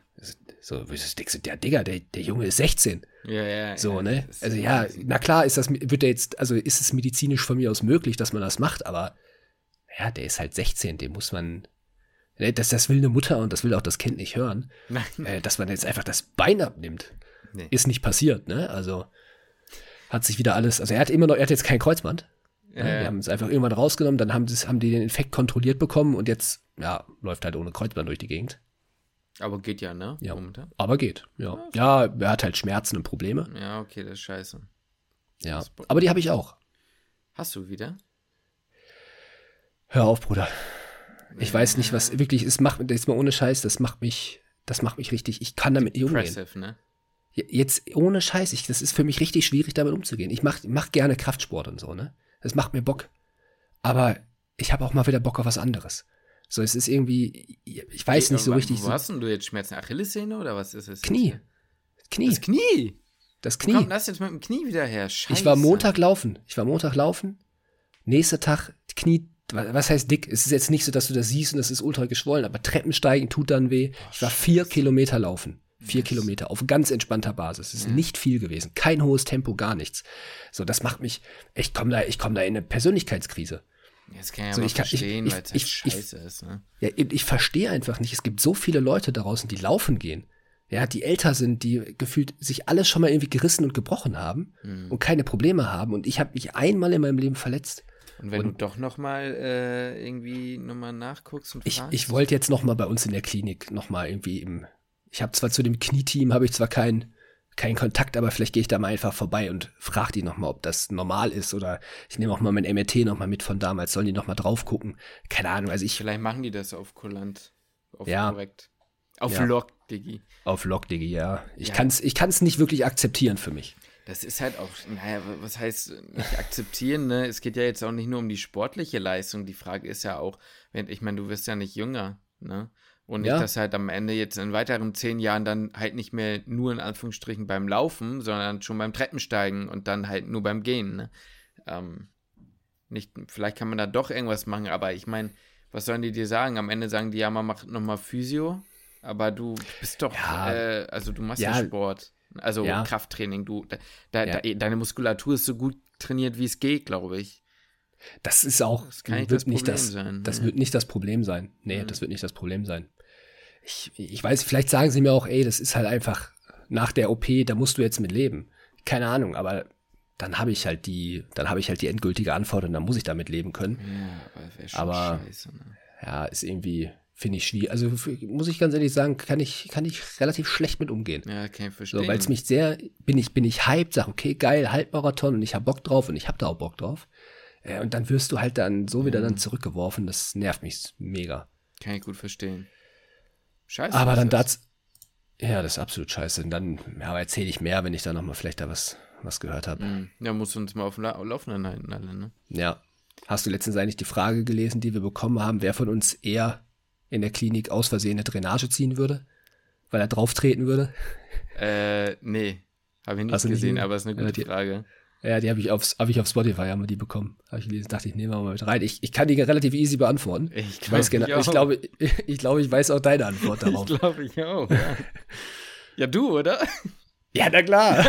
So, der Digga, der, der Junge ist 16. Ja, ja. So, ja, ne? Also ja, na klar, ist das, wird der jetzt, also ist es medizinisch von mir aus möglich, dass man das macht, aber ja, der ist halt 16, dem muss man, ne, das, das will eine Mutter und das will auch das Kind nicht hören. Nein. Äh, dass man jetzt einfach das Bein abnimmt. Nee. Ist nicht passiert, ne? Also hat sich wieder alles, also er hat immer noch, er hat jetzt kein Kreuzband. Ja, ja. Wir haben es einfach irgendwann rausgenommen, dann haben, haben die den Infekt kontrolliert bekommen und jetzt, ja, läuft halt ohne Kreuzband durch die Gegend. Aber geht ja, ne? Ja, Momentan. aber geht, ja. Ja, er hat halt Schmerzen und Probleme. Ja, okay, das ist scheiße. Ja, aber die habe ich auch. Hast du wieder? Hör auf, Bruder. Ich weiß nicht, was wirklich ist. Macht jetzt mal ohne Scheiß. Das macht mich, das macht mich richtig. Ich kann damit nicht umgehen. Ne? Jetzt ohne Scheiß, ich, das ist für mich richtig schwierig, damit umzugehen. Ich mach, mach gerne Kraftsport und so, ne? Das macht mir Bock. Aber ich habe auch mal wieder Bock auf was anderes. So, es ist irgendwie, ich weiß nicht so richtig. Wo hast denn du jetzt Schmerzen? Achillessehne oder was ist es? Knie. Knie. Das Knie. Das Knie. Wo kommt das jetzt mit dem Knie wieder her? Scheiße. Ich war Montag laufen. Ich war Montag laufen. Nächster Tag Knie. Was heißt dick? Es ist jetzt nicht so, dass du das siehst und das ist ultra geschwollen, aber Treppensteigen tut dann weh. Ich war vier Kilometer laufen. Vier yes. Kilometer auf ganz entspannter Basis. Das ist ja. nicht viel gewesen. Kein hohes Tempo, gar nichts. So, das macht mich, ich komme da, ich komme da in eine Persönlichkeitskrise. Das kann ich so, ich kann, verstehen, weil es halt scheiße ist. Ne? Ja, ich, ich verstehe einfach nicht. Es gibt so viele Leute da draußen, die laufen gehen. Ja, die älter sind, die gefühlt sich alles schon mal irgendwie gerissen und gebrochen haben mhm. und keine Probleme haben. Und ich habe mich einmal in meinem Leben verletzt. Und wenn und du doch noch mal äh, irgendwie nochmal nachguckst und fragst? Ich, ich wollte jetzt noch mal bei uns in der Klinik noch mal irgendwie im, ich habe zwar zu dem Knieteam, habe ich zwar keinen keinen Kontakt, aber vielleicht gehe ich da mal einfach vorbei und frage die nochmal, ob das normal ist oder ich nehme auch mal mein MRT nochmal mit von damals, sollen die nochmal drauf gucken? Keine Ahnung, also ich. Vielleicht machen die das auf Kulant, auf ja, korrekt. Auf ja. Log, Digi. Auf Log, Digi, ja. Ich ja. kann es ich kann's nicht wirklich akzeptieren für mich. Das ist halt auch, naja, was heißt nicht akzeptieren, ne? Es geht ja jetzt auch nicht nur um die sportliche Leistung. Die Frage ist ja auch, wenn, ich meine, du wirst ja nicht jünger, ne? Und nicht, ja. dass halt am Ende jetzt in weiteren zehn Jahren dann halt nicht mehr nur in Anführungsstrichen beim Laufen, sondern schon beim Treppensteigen und dann halt nur beim Gehen. Ne? Ähm, nicht, vielleicht kann man da doch irgendwas machen, aber ich meine, was sollen die dir sagen? Am Ende sagen die, ja, man macht nochmal Physio, aber du bist doch, ja. äh, also du machst ja, Sport. Also. Krafttraining, du, da, da, deine Muskulatur ist so gut trainiert, wie es geht, glaube ich. Das ist auch, das kann wird das nicht das, sein. Das wird nicht das Problem sein. Nee, mhm. das wird nicht das Problem sein ich, ich weiß, vielleicht sagen sie mir auch, ey, das ist halt einfach nach der OP, da musst du jetzt mit leben. Keine Ahnung, aber dann habe ich halt die, dann habe ich halt die endgültige Antwort und dann muss ich damit leben können. Ja, aber, aber scheiße, ne? ja, ist irgendwie, finde ich schwierig. Also muss ich ganz ehrlich sagen, kann ich, kann ich relativ schlecht mit umgehen. Ja, kann ich verstehen. So, weil es mich sehr, bin ich, bin ich hyped, sag, okay, geil, Halbmarathon und ich habe Bock drauf und ich habe da auch Bock drauf. Äh, und dann wirst du halt dann so wieder mhm. dann zurückgeworfen, das nervt mich mega. Kann ich gut verstehen. Scheiße. Aber dann das. Ja, das ist absolut scheiße. Und dann ja, erzähle ich mehr, wenn ich da nochmal vielleicht da was, was gehört habe. Mhm. Ja, musst du uns mal auf dem La Laufenden halten, alle, ne? Ja. Hast du letztens eigentlich die Frage gelesen, die wir bekommen haben, wer von uns eher in der Klinik aus Versehen eine Drainage ziehen würde? Weil er drauf treten würde? Äh, nee. Habe ich nicht gesehen, aber ist eine gute die, Frage. Ja, die habe ich, aufs, hab ich auf Spotify wir die bekommen. Habe ich gelesen, dachte ich, nehmen wir mal mit rein. Ich, ich kann die relativ easy beantworten. Ich, glaub, weiß genau, ich, ich, glaube, ich, ich glaube, ich weiß auch deine Antwort darauf. ich glaube, ich auch. Ja. ja, du, oder? Ja, na klar.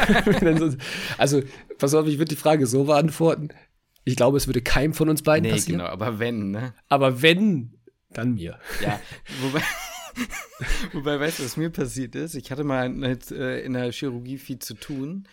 also, pass auf, ich würde die Frage so beantworten. Ich glaube, es würde keinem von uns beiden nee, passieren. genau, aber wenn, ne? Aber wenn, dann mir. Ja, wobei, wobei weißt du, was mir passiert ist? Ich hatte mal mit, äh, in der Chirurgie viel zu tun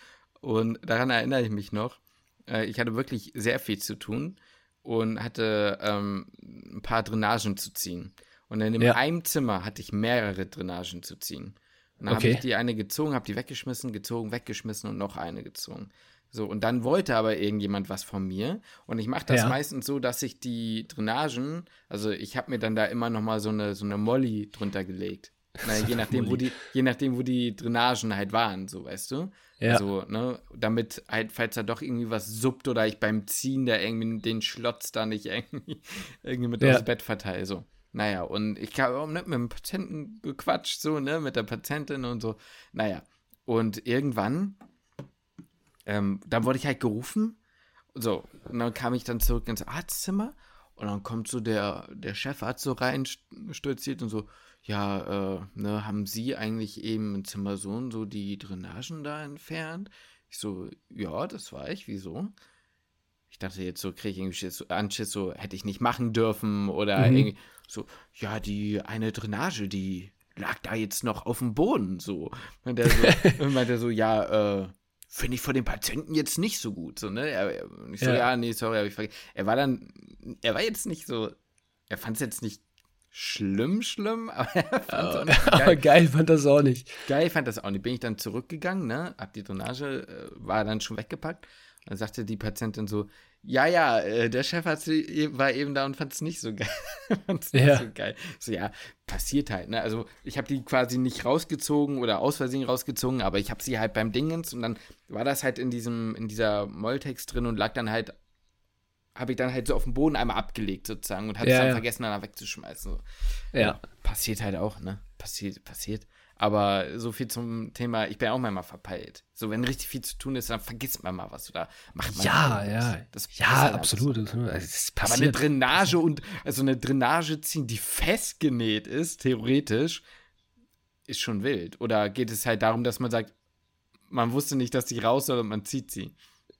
und daran erinnere ich mich noch. Äh, ich hatte wirklich sehr viel zu tun und hatte ähm, ein paar Drainagen zu ziehen. Und in ja. einem Zimmer hatte ich mehrere Drainagen zu ziehen. Und dann okay. habe ich die eine gezogen, habe die weggeschmissen, gezogen, weggeschmissen und noch eine gezogen. So, und dann wollte aber irgendjemand was von mir. Und ich mache das ja. meistens so, dass ich die Drainagen, also ich habe mir dann da immer noch mal so eine, so eine Molly drunter gelegt. Na, je, nachdem, wo die, je nachdem, wo die Drainagen halt waren, so weißt du. Ja. Also, ne, damit halt, falls da doch irgendwie was suppt oder ich beim Ziehen da irgendwie den Schlotz da nicht irgendwie, irgendwie mit ja. aufs Bett verteile, so. Naja, und ich habe auch nicht mit dem Patienten gequatscht, so, ne, mit der Patientin und so. Naja, und irgendwann, ähm, dann wurde ich halt gerufen, so, und dann kam ich dann zurück ins Arztzimmer und dann kommt so der, der Chefarzt so rein, stolziert und so, ja, äh, ne, haben Sie eigentlich eben im Zimmer so und so die Drainagen da entfernt? Ich so, ja, das war ich, wieso? Ich dachte jetzt so, kriege ich irgendwie so Anschiss, so hätte ich nicht machen dürfen oder mhm. irgendwie so, ja, die eine Drainage, die lag da jetzt noch auf dem Boden, so. Und der so, meinte so, ja, äh, finde ich von dem Patienten jetzt nicht so gut, so, ne? Er, ich so, ja, ja nee, sorry, habe ich vergessen. Er war dann, er war jetzt nicht so, er fand es jetzt nicht schlimm, schlimm, aber er fand oh, geil. Aber geil fand das auch nicht. Geil fand das auch nicht. Bin ich dann zurückgegangen, ne? Hab die Drainage, äh, war dann schon weggepackt. Dann sagte die Patientin so, ja, ja, äh, der Chef hat, war eben da und fand es nicht so geil. fand's nicht ja. so geil. So, ja, passiert halt, ne? Also, ich habe die quasi nicht rausgezogen oder aus Versehen rausgezogen, aber ich habe sie halt beim Dingens und dann war das halt in diesem, in dieser Molltext drin und lag dann halt habe ich dann halt so auf dem Boden einmal abgelegt sozusagen und hatte ja, es dann ja. vergessen, dann wegzuschmeißen. So. Ja. Passiert halt auch, ne? Passiert, passiert. Aber so viel zum Thema, ich bin auch manchmal verpeilt. So, wenn richtig viel zu tun ist, dann vergisst man mal was oder macht man Ja, halt ja. Das ja, halt absolut. So. Das Aber eine Drainage und, also eine Drainage ziehen, die festgenäht ist, theoretisch, ist schon wild. Oder geht es halt darum, dass man sagt, man wusste nicht, dass sie raus soll und man zieht sie?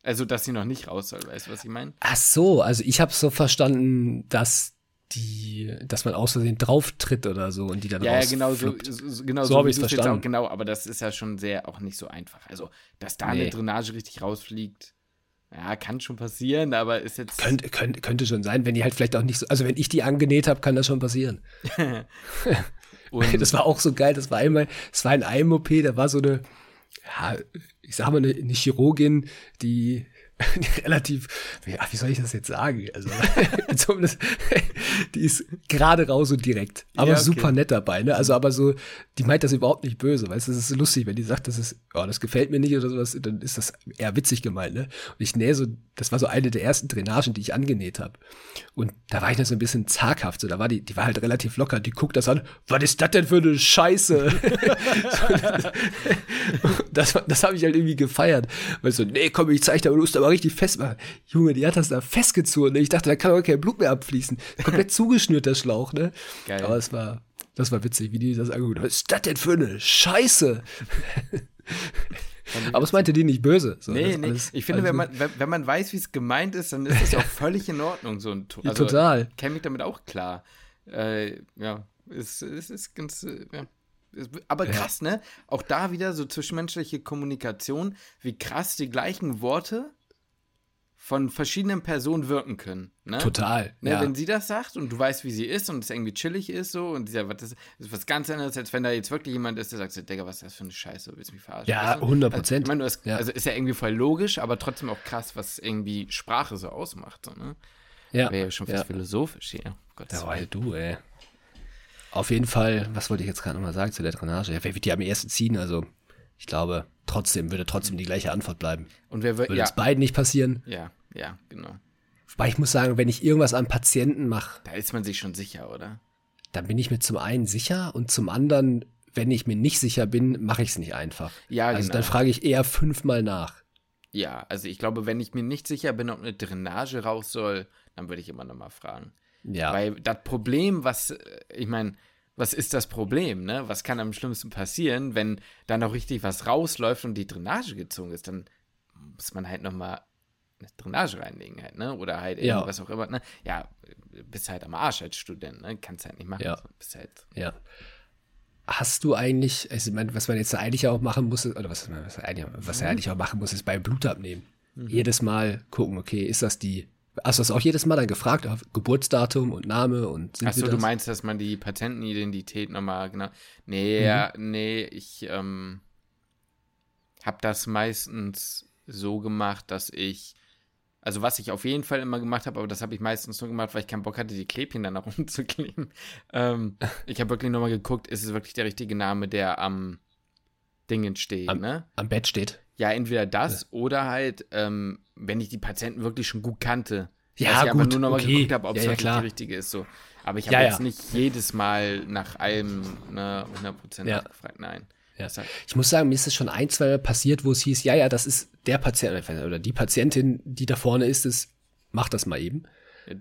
Also, dass sie noch nicht raus soll, weißt du, was ich meine? Ach so, also ich habe so verstanden, dass die, dass man aus Versehen drauf tritt oder so und die dann Ja, ja genau so, so, genau so, so habe ich es verstanden. Auch, genau, aber das ist ja schon sehr auch nicht so einfach. Also, dass da nee. eine Drainage richtig rausfliegt, Ja, kann schon passieren, aber ist jetzt. Könnte, könnte, könnte schon sein, wenn die halt vielleicht auch nicht so. Also, wenn ich die angenäht habe, kann das schon passieren. Das war auch so geil. Das war einmal, es war in einem OP, da war so eine, ja, ich sag mal, eine, eine Chirurgin, die relativ, ja, wie soll ich das jetzt sagen? Also, die ist gerade raus und direkt, aber ja, okay. super nett dabei, ne? Also, aber so, die meint das überhaupt nicht böse, weißt du, das ist lustig, wenn die sagt, das ist, oh, das gefällt mir nicht oder sowas, dann ist das eher witzig gemeint, ne? Und ich nähe so, das war so eine der ersten Drainagen, die ich angenäht habe. Und da war ich noch so ein bisschen zaghaft, so, da war die, die war halt relativ locker, die guckt das an, was ist das denn für eine Scheiße? das das habe ich halt irgendwie gefeiert, weil so, nee, komm, ich zeig dir, aber du musst aber richtig festmachen. Junge, die hat das da festgezogen, ne? Ich dachte, da kann doch kein Blut mehr abfließen. Komplett zugeschnürt, der Schlauch, ne? Geil. Aber es war, das war witzig, wie die das angeguckt haben. Was ist das denn für eine Scheiße? Aber es meinte die nicht böse. So, nee, nee. Alles, ich finde, wenn, man, wenn, wenn man weiß, wie es gemeint ist, dann ist es ja auch völlig in Ordnung. So ein, also, total. Kenne mich damit auch klar. Äh, ja, es, es ist ganz. Äh, ja. Aber krass, ja. ne? Auch da wieder so zwischenmenschliche Kommunikation, wie krass die gleichen Worte von verschiedenen Personen wirken können. Ne? Total. Ne, ja. Wenn sie das sagt und du weißt, wie sie ist und es irgendwie chillig ist so und dieser, was, das ist was ganz anderes, als wenn da jetzt wirklich jemand ist, der sagt, Digga, was ist das für eine Scheiße, willst du mich verarschen? Ja, 100 Prozent. Also, ich meine, ja. also ist ja irgendwie voll logisch, aber trotzdem auch krass, was irgendwie Sprache so ausmacht. So, ne? Ja. Wäre ja schon fast ja. philosophisch hier. Gott ja, weil du, ey. Auf jeden Fall, was wollte ich jetzt gerade nochmal sagen zu der Drainage? Ja, wer wird die am ersten ziehen? Also, ich glaube, trotzdem würde trotzdem die gleiche Antwort bleiben. Und wer wird, würde ja. es beiden nicht passieren? Ja, ja, genau. Wobei ich muss sagen, wenn ich irgendwas an Patienten mache. Da ist man sich schon sicher, oder? Dann bin ich mir zum einen sicher und zum anderen, wenn ich mir nicht sicher bin, mache ich es nicht einfach. Ja, also genau. dann frage ich eher fünfmal nach. Ja, also ich glaube, wenn ich mir nicht sicher bin, ob eine Drainage raus soll, dann würde ich immer nochmal fragen. Ja. Weil das Problem, was, äh, ich meine, was ist das Problem, ne? Was kann am schlimmsten passieren, wenn da noch richtig was rausläuft und die Drainage gezogen ist? Dann muss man halt nochmal eine Drainage reinlegen halt, ne? Oder halt irgendwas ja. auch immer, ne? Ja, bist halt am Arsch als Student, ne? Kannst halt nicht machen. Ja. Bist halt ja. Hast du eigentlich, also ich meine, was man jetzt eigentlich auch machen muss, oder was, was, was er mhm. eigentlich auch machen muss, ist beim Blut abnehmen. Mhm. Jedes Mal gucken, okay, ist das die Hast du das auch jedes Mal dann gefragt? Geburtsdatum und Name und Achso, du meinst, dass man die Patientenidentität nochmal genau. Nee, mhm. ja, nee, ich ähm, habe das meistens so gemacht, dass ich. Also was ich auf jeden Fall immer gemacht habe, aber das habe ich meistens nur gemacht, weil ich keinen Bock hatte, die Klebchen dann auch umzukleben. Ähm, ich habe wirklich nochmal geguckt, ist es wirklich der richtige Name, der am Dingen steht, am, ne? Am Bett steht. Ja, entweder das ja. oder halt, ähm, wenn ich die Patienten wirklich schon gut kannte. Ja, ich gut, aber nur nochmal okay. geguckt habe, ob ja, es ja, wirklich die richtige ist. So. Aber ich habe ja, jetzt nicht jedes Mal nach allem ne, 100% ja. gefragt. Nein. Ja. Ich muss sagen, mir ist es schon ein, zwei Mal passiert, wo es hieß, ja, ja, das ist der Patient oder die Patientin, die da vorne ist, ist, mach das mal eben.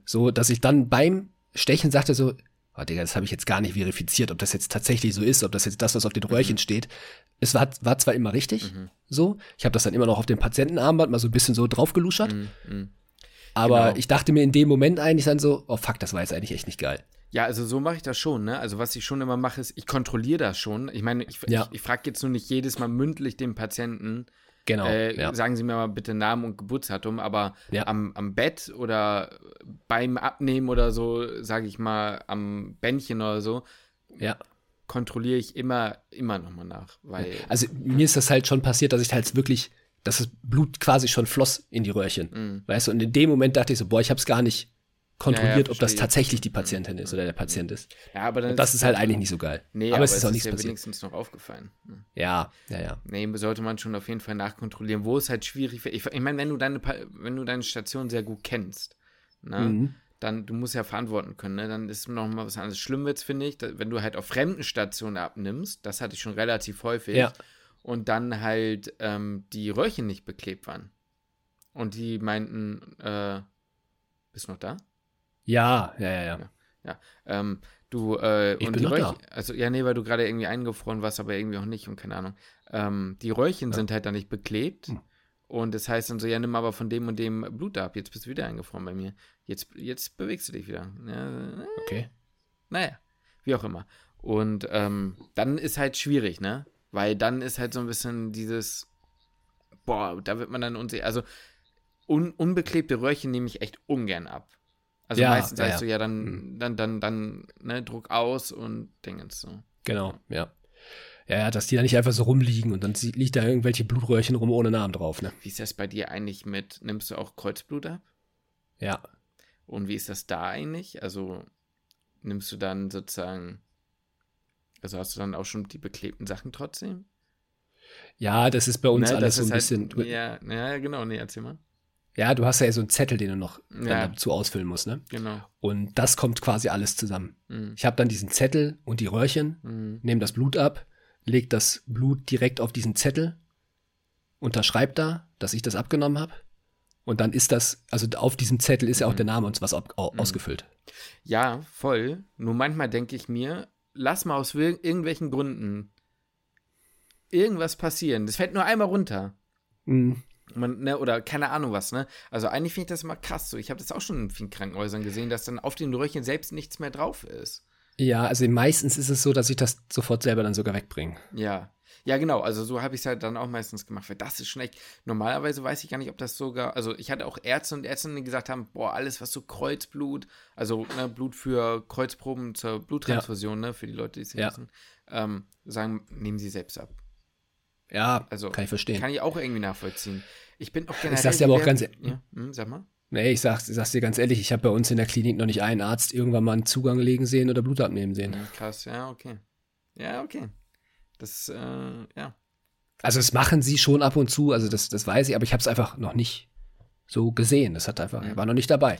So, dass ich dann beim Stechen sagte so, oh Digga, das habe ich jetzt gar nicht verifiziert, ob das jetzt tatsächlich so ist, ob das jetzt das, was auf den Röhrchen mhm. steht. Es war, war zwar immer richtig, mhm. so. Ich habe das dann immer noch auf dem Patientenarmband mal so ein bisschen so draufgeluschert. Mhm. mhm. Aber genau. ich dachte mir in dem Moment eigentlich dann so, oh fuck, das war jetzt eigentlich echt nicht geil. Ja, also so mache ich das schon, ne? Also was ich schon immer mache, ist, ich kontrolliere das schon. Ich meine, ich, ja. ich, ich frage jetzt nur nicht jedes Mal mündlich den Patienten, Genau. Äh, ja. Sagen Sie mir mal bitte Namen und Geburtsdatum, aber ja. am, am Bett oder beim Abnehmen oder so, sage ich mal, am Bändchen oder so, ja. kontrolliere ich immer, immer nochmal nach. Weil also mir ist das halt schon passiert, dass ich halt wirklich, dass das Blut quasi schon floss in die Röhrchen. Mhm. Weißt du, und in dem Moment dachte ich so, boah, ich habe es gar nicht kontrolliert, ja, ob das tatsächlich die Patientin ist oder der Patient ist. Ja, aber dann und das ist, ist halt eigentlich nicht so geil. Nee, aber, aber es ist auch nichts ja passiert. wenigstens noch aufgefallen. Ja, ja, ja. Nee, sollte man schon auf jeden Fall nachkontrollieren, wo es halt schwierig wird. Ich, ich meine, wenn du deine wenn du deine Station sehr gut kennst, ne, mhm. dann du musst ja verantworten können, ne? Dann ist noch mal was anderes. Schlimm wird's, finde ich, wenn du halt auf fremden Stationen abnimmst, das hatte ich schon relativ häufig. Ja. Und dann halt ähm, die Röhrchen nicht beklebt waren. Und die meinten, äh, bist du noch da? Ja, ja, ja, ja. Ja, ja. Ähm, du, äh, ich und bin die Röhrchen, also ja, nee, weil du gerade irgendwie eingefroren warst, aber irgendwie auch nicht und keine Ahnung. Ähm, die Röhrchen ja. sind halt da nicht beklebt. Hm. Und das heißt dann so, ja, nimm aber von dem und dem Blut ab. Jetzt bist du wieder eingefroren bei mir. Jetzt, jetzt bewegst du dich wieder. Ja, okay. Naja, wie auch immer. Und ähm, dann ist halt schwierig, ne? Weil dann ist halt so ein bisschen dieses, boah, da wird man dann unsicher. Also un unbeklebte Röhrchen nehme ich echt ungern ab. Also Ja, meistens ja, sagst du ja dann, dann, dann, dann, ne, Druck aus und Dingens so. Genau, ja. Ja, dass die da nicht einfach so rumliegen und dann liegt da irgendwelche Blutröhrchen rum ohne Namen drauf, ne? Wie ist das bei dir eigentlich mit, nimmst du auch Kreuzblut ab? Ja. Und wie ist das da eigentlich? Also nimmst du dann sozusagen, also hast du dann auch schon die beklebten Sachen trotzdem? Ja, das ist bei uns Ne, alles so ein ist bisschen. Halt, ja, ja, genau, nee, erzähl mal. Ja, du hast ja so einen Zettel, den du noch Ja. dazu ausfüllen musst, ne? Genau. Und das kommt quasi alles zusammen. Mhm. Ich habe dann diesen Zettel und die Röhrchen, Mhm. nehme das Blut ab, leg das Blut direkt auf diesen Zettel, unterschreib da, dass ich das abgenommen habe. Und dann ist das, also auf diesem Zettel ist ja auch Mhm. der Name und was Mhm. ausgefüllt. Ja, voll. Nur manchmal denke ich mir, lass mal aus irgendwelchen Gründen irgendwas passieren. Das fällt nur einmal runter. Mhm. Man, ne, oder keine Ahnung was, ne? Also eigentlich finde ich das immer krass so. Ich habe das auch schon in vielen Krankenhäusern gesehen, dass dann auf den Röhrchen selbst nichts mehr drauf ist. Ja, also meistens ist es so, dass ich das sofort selber dann sogar wegbringe. Ja. Ja, genau. Also so habe ich es halt dann auch meistens gemacht, weil das ist schon echt. Normalerweise weiß ich gar nicht, ob das sogar. Also ich hatte auch Ärzte und Ärztinnen, die gesagt haben, boah, alles, was so Kreuzblut, also ne, Blut für Kreuzproben zur Bluttransfusion, ne, für die Leute, die es Ja. wissen, ähm, sagen, nehmen sie selbst ab. Ja, Also kann ich verstehen. Kann ich auch irgendwie nachvollziehen. Ich bin auch generell. sag's dir aber auch ganz- Ja, hm, sag mal. Nee, ich sag's, ich sag's dir ganz ehrlich, ich habe bei uns in der Klinik noch nicht einen Arzt irgendwann mal einen Zugang legen sehen oder Blut abnehmen sehen. Hm, krass, ja, okay. Ja, okay. Das, äh, ja. Also das machen sie schon ab und zu, also das, das weiß ich, aber ich habe es einfach noch nicht so gesehen. Das hat einfach, Mhm. war noch nicht dabei.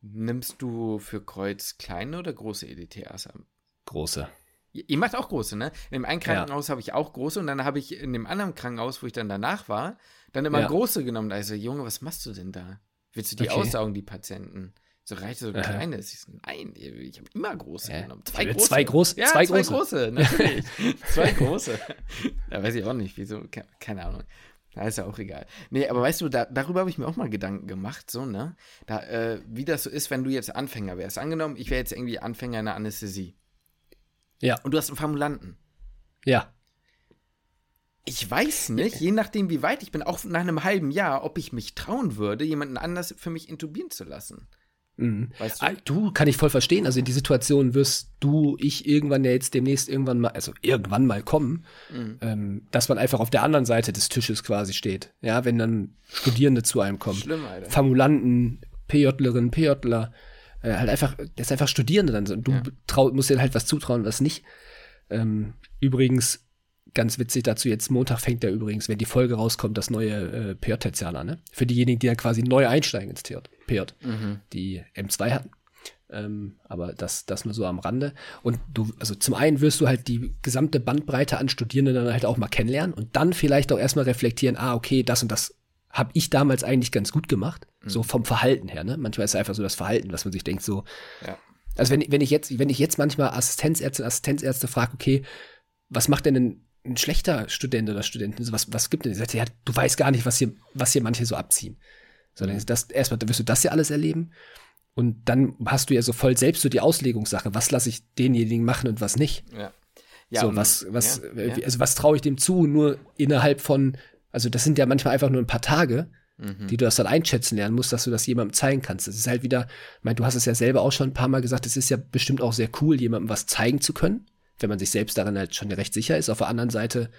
Nimmst du für Kreuz kleine oder große EDTAs ab? Große. Ihr macht auch große, ne? In dem einen Ja. Krankenhaus habe ich auch große und dann habe ich in dem anderen Krankenhaus, wo ich dann danach war, dann immer Ja. große genommen. Also, Junge, was machst du denn da? Willst du die Okay. aussaugen, die Patienten? So reicht so Aha. kleine. Ich so, nein, ich habe immer große Hä? genommen. Zwei groß- Ja, zwei zwei, große. große. natürlich. zwei große. Da weiß ich auch nicht, wieso. Ke- Keine Ahnung. Da ist ja auch egal. Nee, aber weißt du, da, darüber habe ich mir auch mal Gedanken gemacht, so, ne? Da, äh, wie das so ist, wenn du jetzt Anfänger wärst. Angenommen, ich wäre jetzt irgendwie Anfänger in der Anästhesie. Ja, Und du hast einen Formulanten. ja. Ich weiß nicht, je nachdem, wie weit ich bin, auch nach einem halben Jahr, ob ich mich trauen würde, jemanden anders für mich intubieren zu lassen. Mhm. Weißt du? Ah, Du, kann ich voll verstehen. Also in die Situation wirst du, ich irgendwann ja jetzt demnächst irgendwann mal, also irgendwann mal kommen, Mhm. ähm, dass man einfach auf der anderen Seite des Tisches quasi steht. Ja, wenn dann Studierende zu einem kommen. Schlimm, Alter. Formulanten, PJlerinnen, PJler, äh, halt einfach, das ist einfach Studierende dann. so. Und Du Ja. trau, musst dir halt was zutrauen, was nicht. Ähm, übrigens, ganz witzig dazu, jetzt Montag fängt ja übrigens, wenn die Folge rauskommt, das neue äh, PJ-Tertial an, ne? Für diejenigen, die dann quasi neu einsteigen ins PJ Mhm. die M2 hatten. Ähm, aber das, das nur so am Rande. Und du, also zum einen wirst du halt die gesamte Bandbreite an Studierenden dann halt auch mal kennenlernen und dann vielleicht auch erstmal reflektieren, ah, okay, das und das habe ich damals eigentlich ganz gut gemacht. So vom Verhalten her, ne? Manchmal ist es einfach so das Verhalten, was man sich denkt, so, Ja. also wenn, wenn ich jetzt, wenn ich jetzt manchmal Assistenzärzte und Assistenzärzte frage, okay, was macht denn ein, ein schlechter Student oder Studentin? Was, was gibt denn? Ich sage, ja, du weißt gar nicht, was hier, was hier manche so abziehen. Sondern das, erstmal wirst du das ja alles erleben. Und dann hast du ja so voll selbst so die Auslegungssache. Was lasse ich denjenigen machen und was nicht? Ja. Ja, so, was, was, ja. also was traue ich dem zu? Nur innerhalb von, also das sind ja manchmal einfach nur ein paar Tage, Mhm. die du das dann einschätzen lernen musst, dass du das jemandem zeigen kannst. Das ist halt wieder, ich meine, du hast es ja selber auch schon ein paar Mal gesagt, es ist ja bestimmt auch sehr cool, jemandem was zeigen zu können, wenn man sich selbst darin halt schon recht sicher ist. Auf der anderen Seite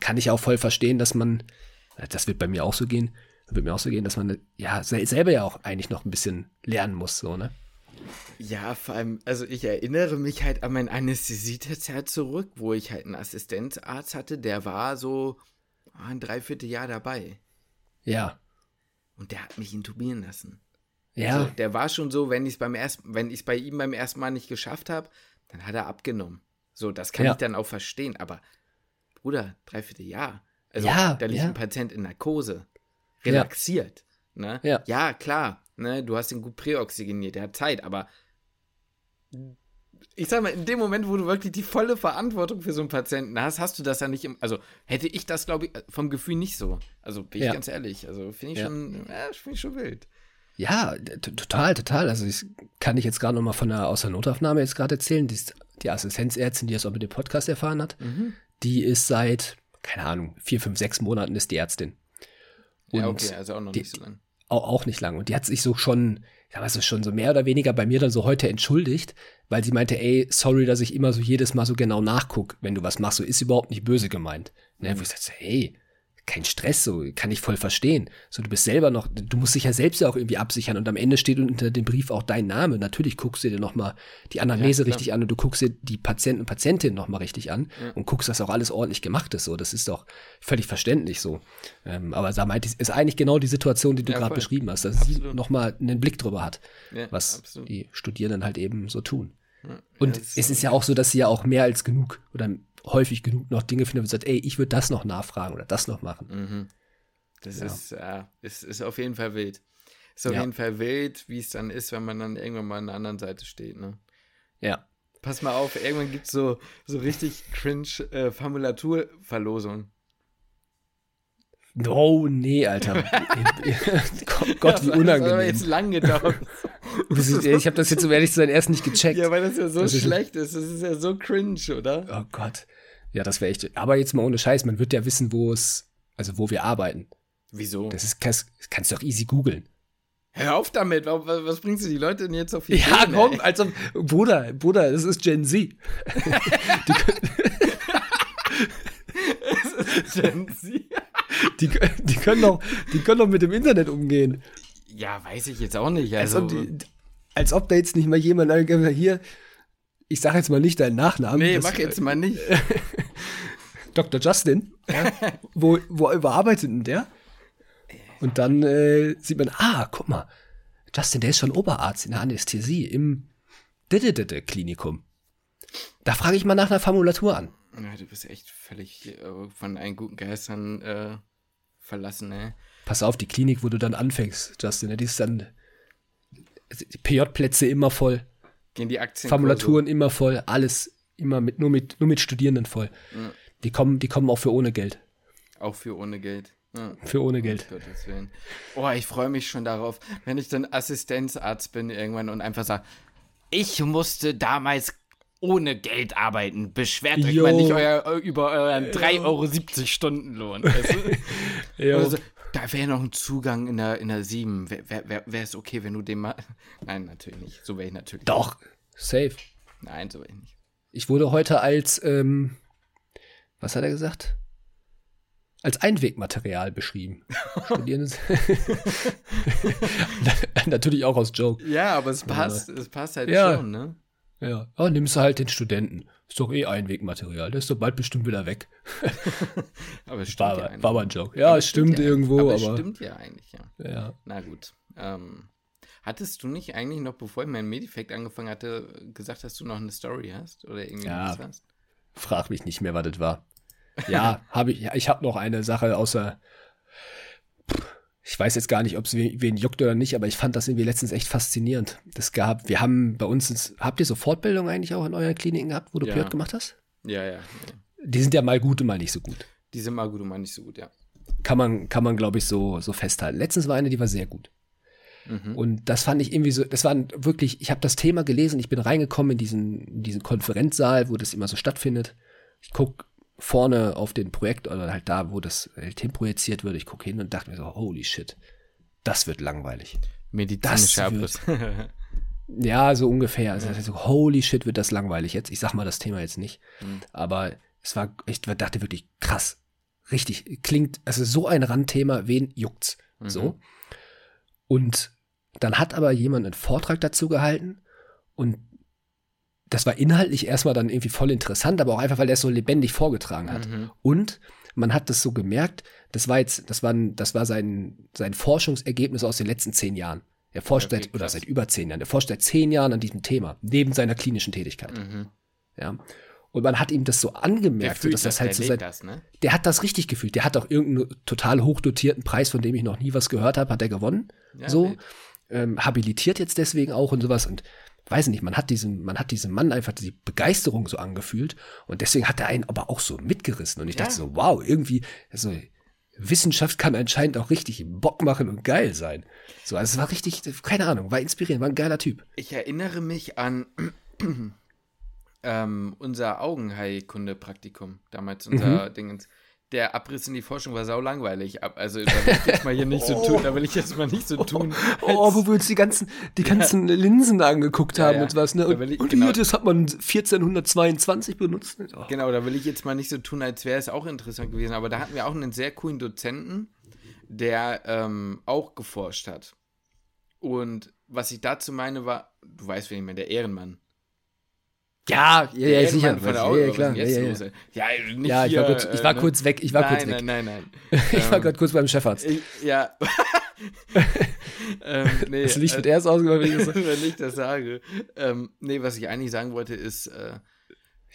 kann ich auch voll verstehen, dass man, das wird bei mir auch so gehen, wird mir auch so gehen, dass man ja sel- selber ja auch eigentlich noch ein bisschen lernen muss, so, ne? Ja, vor allem, also ich erinnere mich halt an mein Anästhesietest zurück, wo ich halt einen Assistenzarzt hatte, der war so ein Dreivierteljahr dabei. Ja. Und der hat mich intubieren lassen. Ja. Also, der war schon so, wenn ich es beim ersten, wenn ich es bei ihm beim ersten Mal nicht geschafft habe, dann hat er abgenommen. So, das kann Ja. ich dann auch verstehen, aber Bruder, dreiviertel Jahr. Also Ja, da liegt ja. ein Patient in Narkose. Relaxiert. Ne? Ja. ja, klar. Ne? Du hast ihn gut präoxygeniert, der hat Zeit, aber ich sag mal, in dem Moment, wo du wirklich die volle Verantwortung für so einen Patienten hast, hast du das ja nicht im. Also hätte ich das, glaube ich, vom Gefühl nicht so. Also bin ich Ja. ganz ehrlich. Also finde ich Ja. schon, ja, finde ich schon wild. Ja, total, total. Also ich kann ich jetzt gerade noch mal von der aus der Notaufnahme jetzt gerade erzählen. Die, die Assistenzärztin, die das auch mit dem Podcast erfahren hat, Mhm. die ist seit, keine Ahnung, vier, fünf, sechs Monaten ist die Ärztin. Ja, Und okay, also auch noch die- nicht so lang. auch, auch nicht lang. Und die hat sich so schon, ja, was ist schon so mehr oder weniger bei mir dann so heute entschuldigt, weil sie meinte, ey, sorry, dass ich immer so jedes Mal so genau nachguck, wenn du was machst. So ist überhaupt nicht böse gemeint. Ne, wo ich sagte, hey, kein Stress, so kann ich voll verstehen. So, du bist selber noch, du musst dich ja selbst ja auch irgendwie absichern und am Ende steht unter dem Brief auch dein Name. Natürlich guckst du dir nochmal die Anamnese ja, richtig an und du guckst dir die Patienten und Patientinnen nochmal richtig an ja. und guckst, dass auch alles ordentlich gemacht ist. So, das ist doch völlig verständlich so. Ähm, aber da meinte ich, ist eigentlich genau die Situation, die du ja, gerade beschrieben hast, dass absolut. sie nochmal einen Blick drüber hat, was absolut. die Studierenden halt eben so tun. und es ist ja auch so, dass sie ja auch mehr als genug oder häufig genug noch Dinge findet, wo sagt, ey, ich würde das noch nachfragen oder das noch machen. Mhm. Das ja. ist, äh, ist, ist auf jeden Fall wild. Ist auf ja. jeden Fall wild, wie es dann ist, wenn man dann irgendwann mal an der anderen Seite steht, ne? Ja. Pass mal auf, irgendwann gibt es so, so richtig cringe äh, Formulaturverlosung. No, nee, Alter. Gott, wie unangenehm. Das hat jetzt lang gedauert. ich habe das jetzt, um ehrlich zu sein, erst nicht gecheckt. Ja, weil das ja so das schlecht ist. Das ist ja so cringe, oder? Oh Gott. Ja, das wäre echt. Aber jetzt mal ohne Scheiß, man wird ja wissen, wo es, also wo wir arbeiten. Wieso? Das ist, das kannst du doch easy googeln. Hör auf damit, was, bringst du die Leute denn jetzt auf die Ja, Ideen, komm, also, Bruder, Bruder, das ist Gen Z. ist Gen Z. Die, die, können doch, die können doch mit dem Internet umgehen. Ja, weiß ich jetzt auch nicht. Also, als, ob die, als ob da jetzt nicht mal jemand hier, ich sage jetzt mal nicht deinen Nachnamen. Nee, das, mach jetzt mal nicht. Dr. Justin, ja, wo, wo überarbeitet denn der? Und dann äh, sieht man, ah, guck mal, Justin, der ist schon Oberarzt in der Anästhesie im Klinikum. Da frage ich mal nach einer Formulatur an. Ja, du bist echt völlig äh, von einen guten Geistern äh, verlassen, ey. Pass auf, die Klinik, wo du dann anfängst, Justin, ne, die ist dann PJ-Plätze immer voll. Gehen die Aktien. Formulaturen immer voll, alles immer mit, nur mit, nur mit Studierenden voll. Ja. Die kommen, die kommen auch für ohne Geld. Auch für ohne Geld. Ja. Für ohne Geld. Oh, ich freue mich schon darauf, wenn ich dann Assistenzarzt bin irgendwann und einfach sage, ich musste damals ohne Geld arbeiten. Beschwert euch mal nicht euer, über euren 3,70 Euro Stundenlohn. Weißt du? also, da wäre noch ein Zugang in der, in der 7. Wäre wär, wär es okay, wenn du den mal. Nein, natürlich nicht. So wäre ich natürlich. Doch, nicht. safe. Nein, so wäre ich nicht. Ich wurde heute als, ähm, was hat er gesagt? Als Einwegmaterial beschrieben. Natürlich auch aus Joke. Ja, aber es passt, es passt halt ja. schon, ne? Ja, aber nimmst du halt den Studenten. Ist doch eh Einwegmaterial. Der ist doch bald bestimmt wieder weg. aber es stimmt war, ja eigentlich. War aber ein Joke. Ja, es stimmt, ja irgendwo, aber. Es stimmt ja eigentlich, ja. Ja. Na gut. Ähm, hattest du nicht eigentlich noch, bevor ich mein Medifekt angefangen hatte, gesagt, dass du noch eine Story hast? Oder irgendwie ja, was hast? Frag mich nicht mehr, was das war. Ja, habe ich. Ja, ich habe noch eine Sache außer. Pff, ich weiß jetzt gar nicht, ob es wen juckt oder nicht, aber ich fand das irgendwie letztens echt faszinierend. Das gab, wir haben bei uns, habt ihr so Fortbildung eigentlich auch in euren Kliniken gehabt, wo du ja. PJ gemacht hast? Ja, ja, ja. Die sind ja mal gut und mal nicht so gut. Die sind mal gut und mal nicht so gut, ja. Kann man, kann man, glaube ich, so, so festhalten. Letztens war eine, die war sehr gut. Mhm. Und das fand ich irgendwie so, das war wirklich, ich habe das Thema gelesen, ich bin reingekommen in diesen, in diesen Konferenzsaal, wo das immer so stattfindet. Ich guck vorne auf den Projekt oder halt da, wo das halt hinprojiziert wird, ich gucke hin und dachte mir so, holy shit, das wird langweilig. Medizinischer Abriss. ja, so ungefähr. Also, so, holy shit, wird das langweilig jetzt. Ich sag mal das Thema jetzt nicht. Mhm. Aber es war, ich dachte wirklich krass. Richtig, klingt, also so ein Randthema, wen juckt's? Mhm. So. Und dann hat aber jemand einen Vortrag dazu gehalten und das war inhaltlich erstmal dann irgendwie voll interessant, aber auch einfach, weil er es so lebendig vorgetragen hat. Mhm. Und man hat das so gemerkt, das war jetzt, das war, das war sein, sein Forschungsergebnis aus den letzten zehn Jahren. Er forscht okay, seit, oder seit über zehn Jahren, er forscht seit zehn Jahren an diesem Thema, neben seiner klinischen Tätigkeit. Mhm. Ja. Und man hat ihm das so angemerkt, so, dass das, das halt so sein, das, ne? der hat das richtig gefühlt. Der hat auch irgendeinen total hochdotierten Preis, von dem ich noch nie was gehört habe, hat er gewonnen. Ja, so. Ähm, habilitiert jetzt deswegen auch und sowas. Und weiß nicht, man hat diesem, man hat diesem Mann einfach die Begeisterung so angefühlt und deswegen hat er einen aber auch so mitgerissen und ich ja. dachte so, wow, irgendwie, also Wissenschaft kann anscheinend auch richtig Bock machen und geil sein. So, also es war richtig, keine Ahnung, war inspirierend, war ein geiler Typ. Ich erinnere mich an ähm, unser Augenheilkunde-Praktikum, damals unser mhm. Dingens. Der Abriss in die Forschung war sau langweilig. Also da will ich jetzt mal hier nicht so tun, da will ich jetzt mal nicht so tun. Oh, wo wir uns die ganzen, die ganzen ja. Linsen angeguckt haben ja, und was, ne? Und, ich, und genau, das hat man 1422 benutzt. Oh. Genau, da will ich jetzt mal nicht so tun, als wäre es auch interessant gewesen. Aber da hatten wir auch einen sehr coolen Dozenten, der ähm, auch geforscht hat. Und was ich dazu meine war, du weißt, wen ich meine, der Ehrenmann. Ja, ja, ja, sicher. Von der ja, ja, klar. Ja, ja, ja. ja, ich, war kurz, ich war äh, kurz weg. Ich war nein, kurz weg. Nein, nein, nein. ich war ähm, gerade kurz beim Chefarzt. Ich, ja. ähm, nee, das Licht wird äh, erst ausgemacht, wenn ich, wenn ich das sage. Ähm, nee, was ich eigentlich sagen wollte, ist, äh,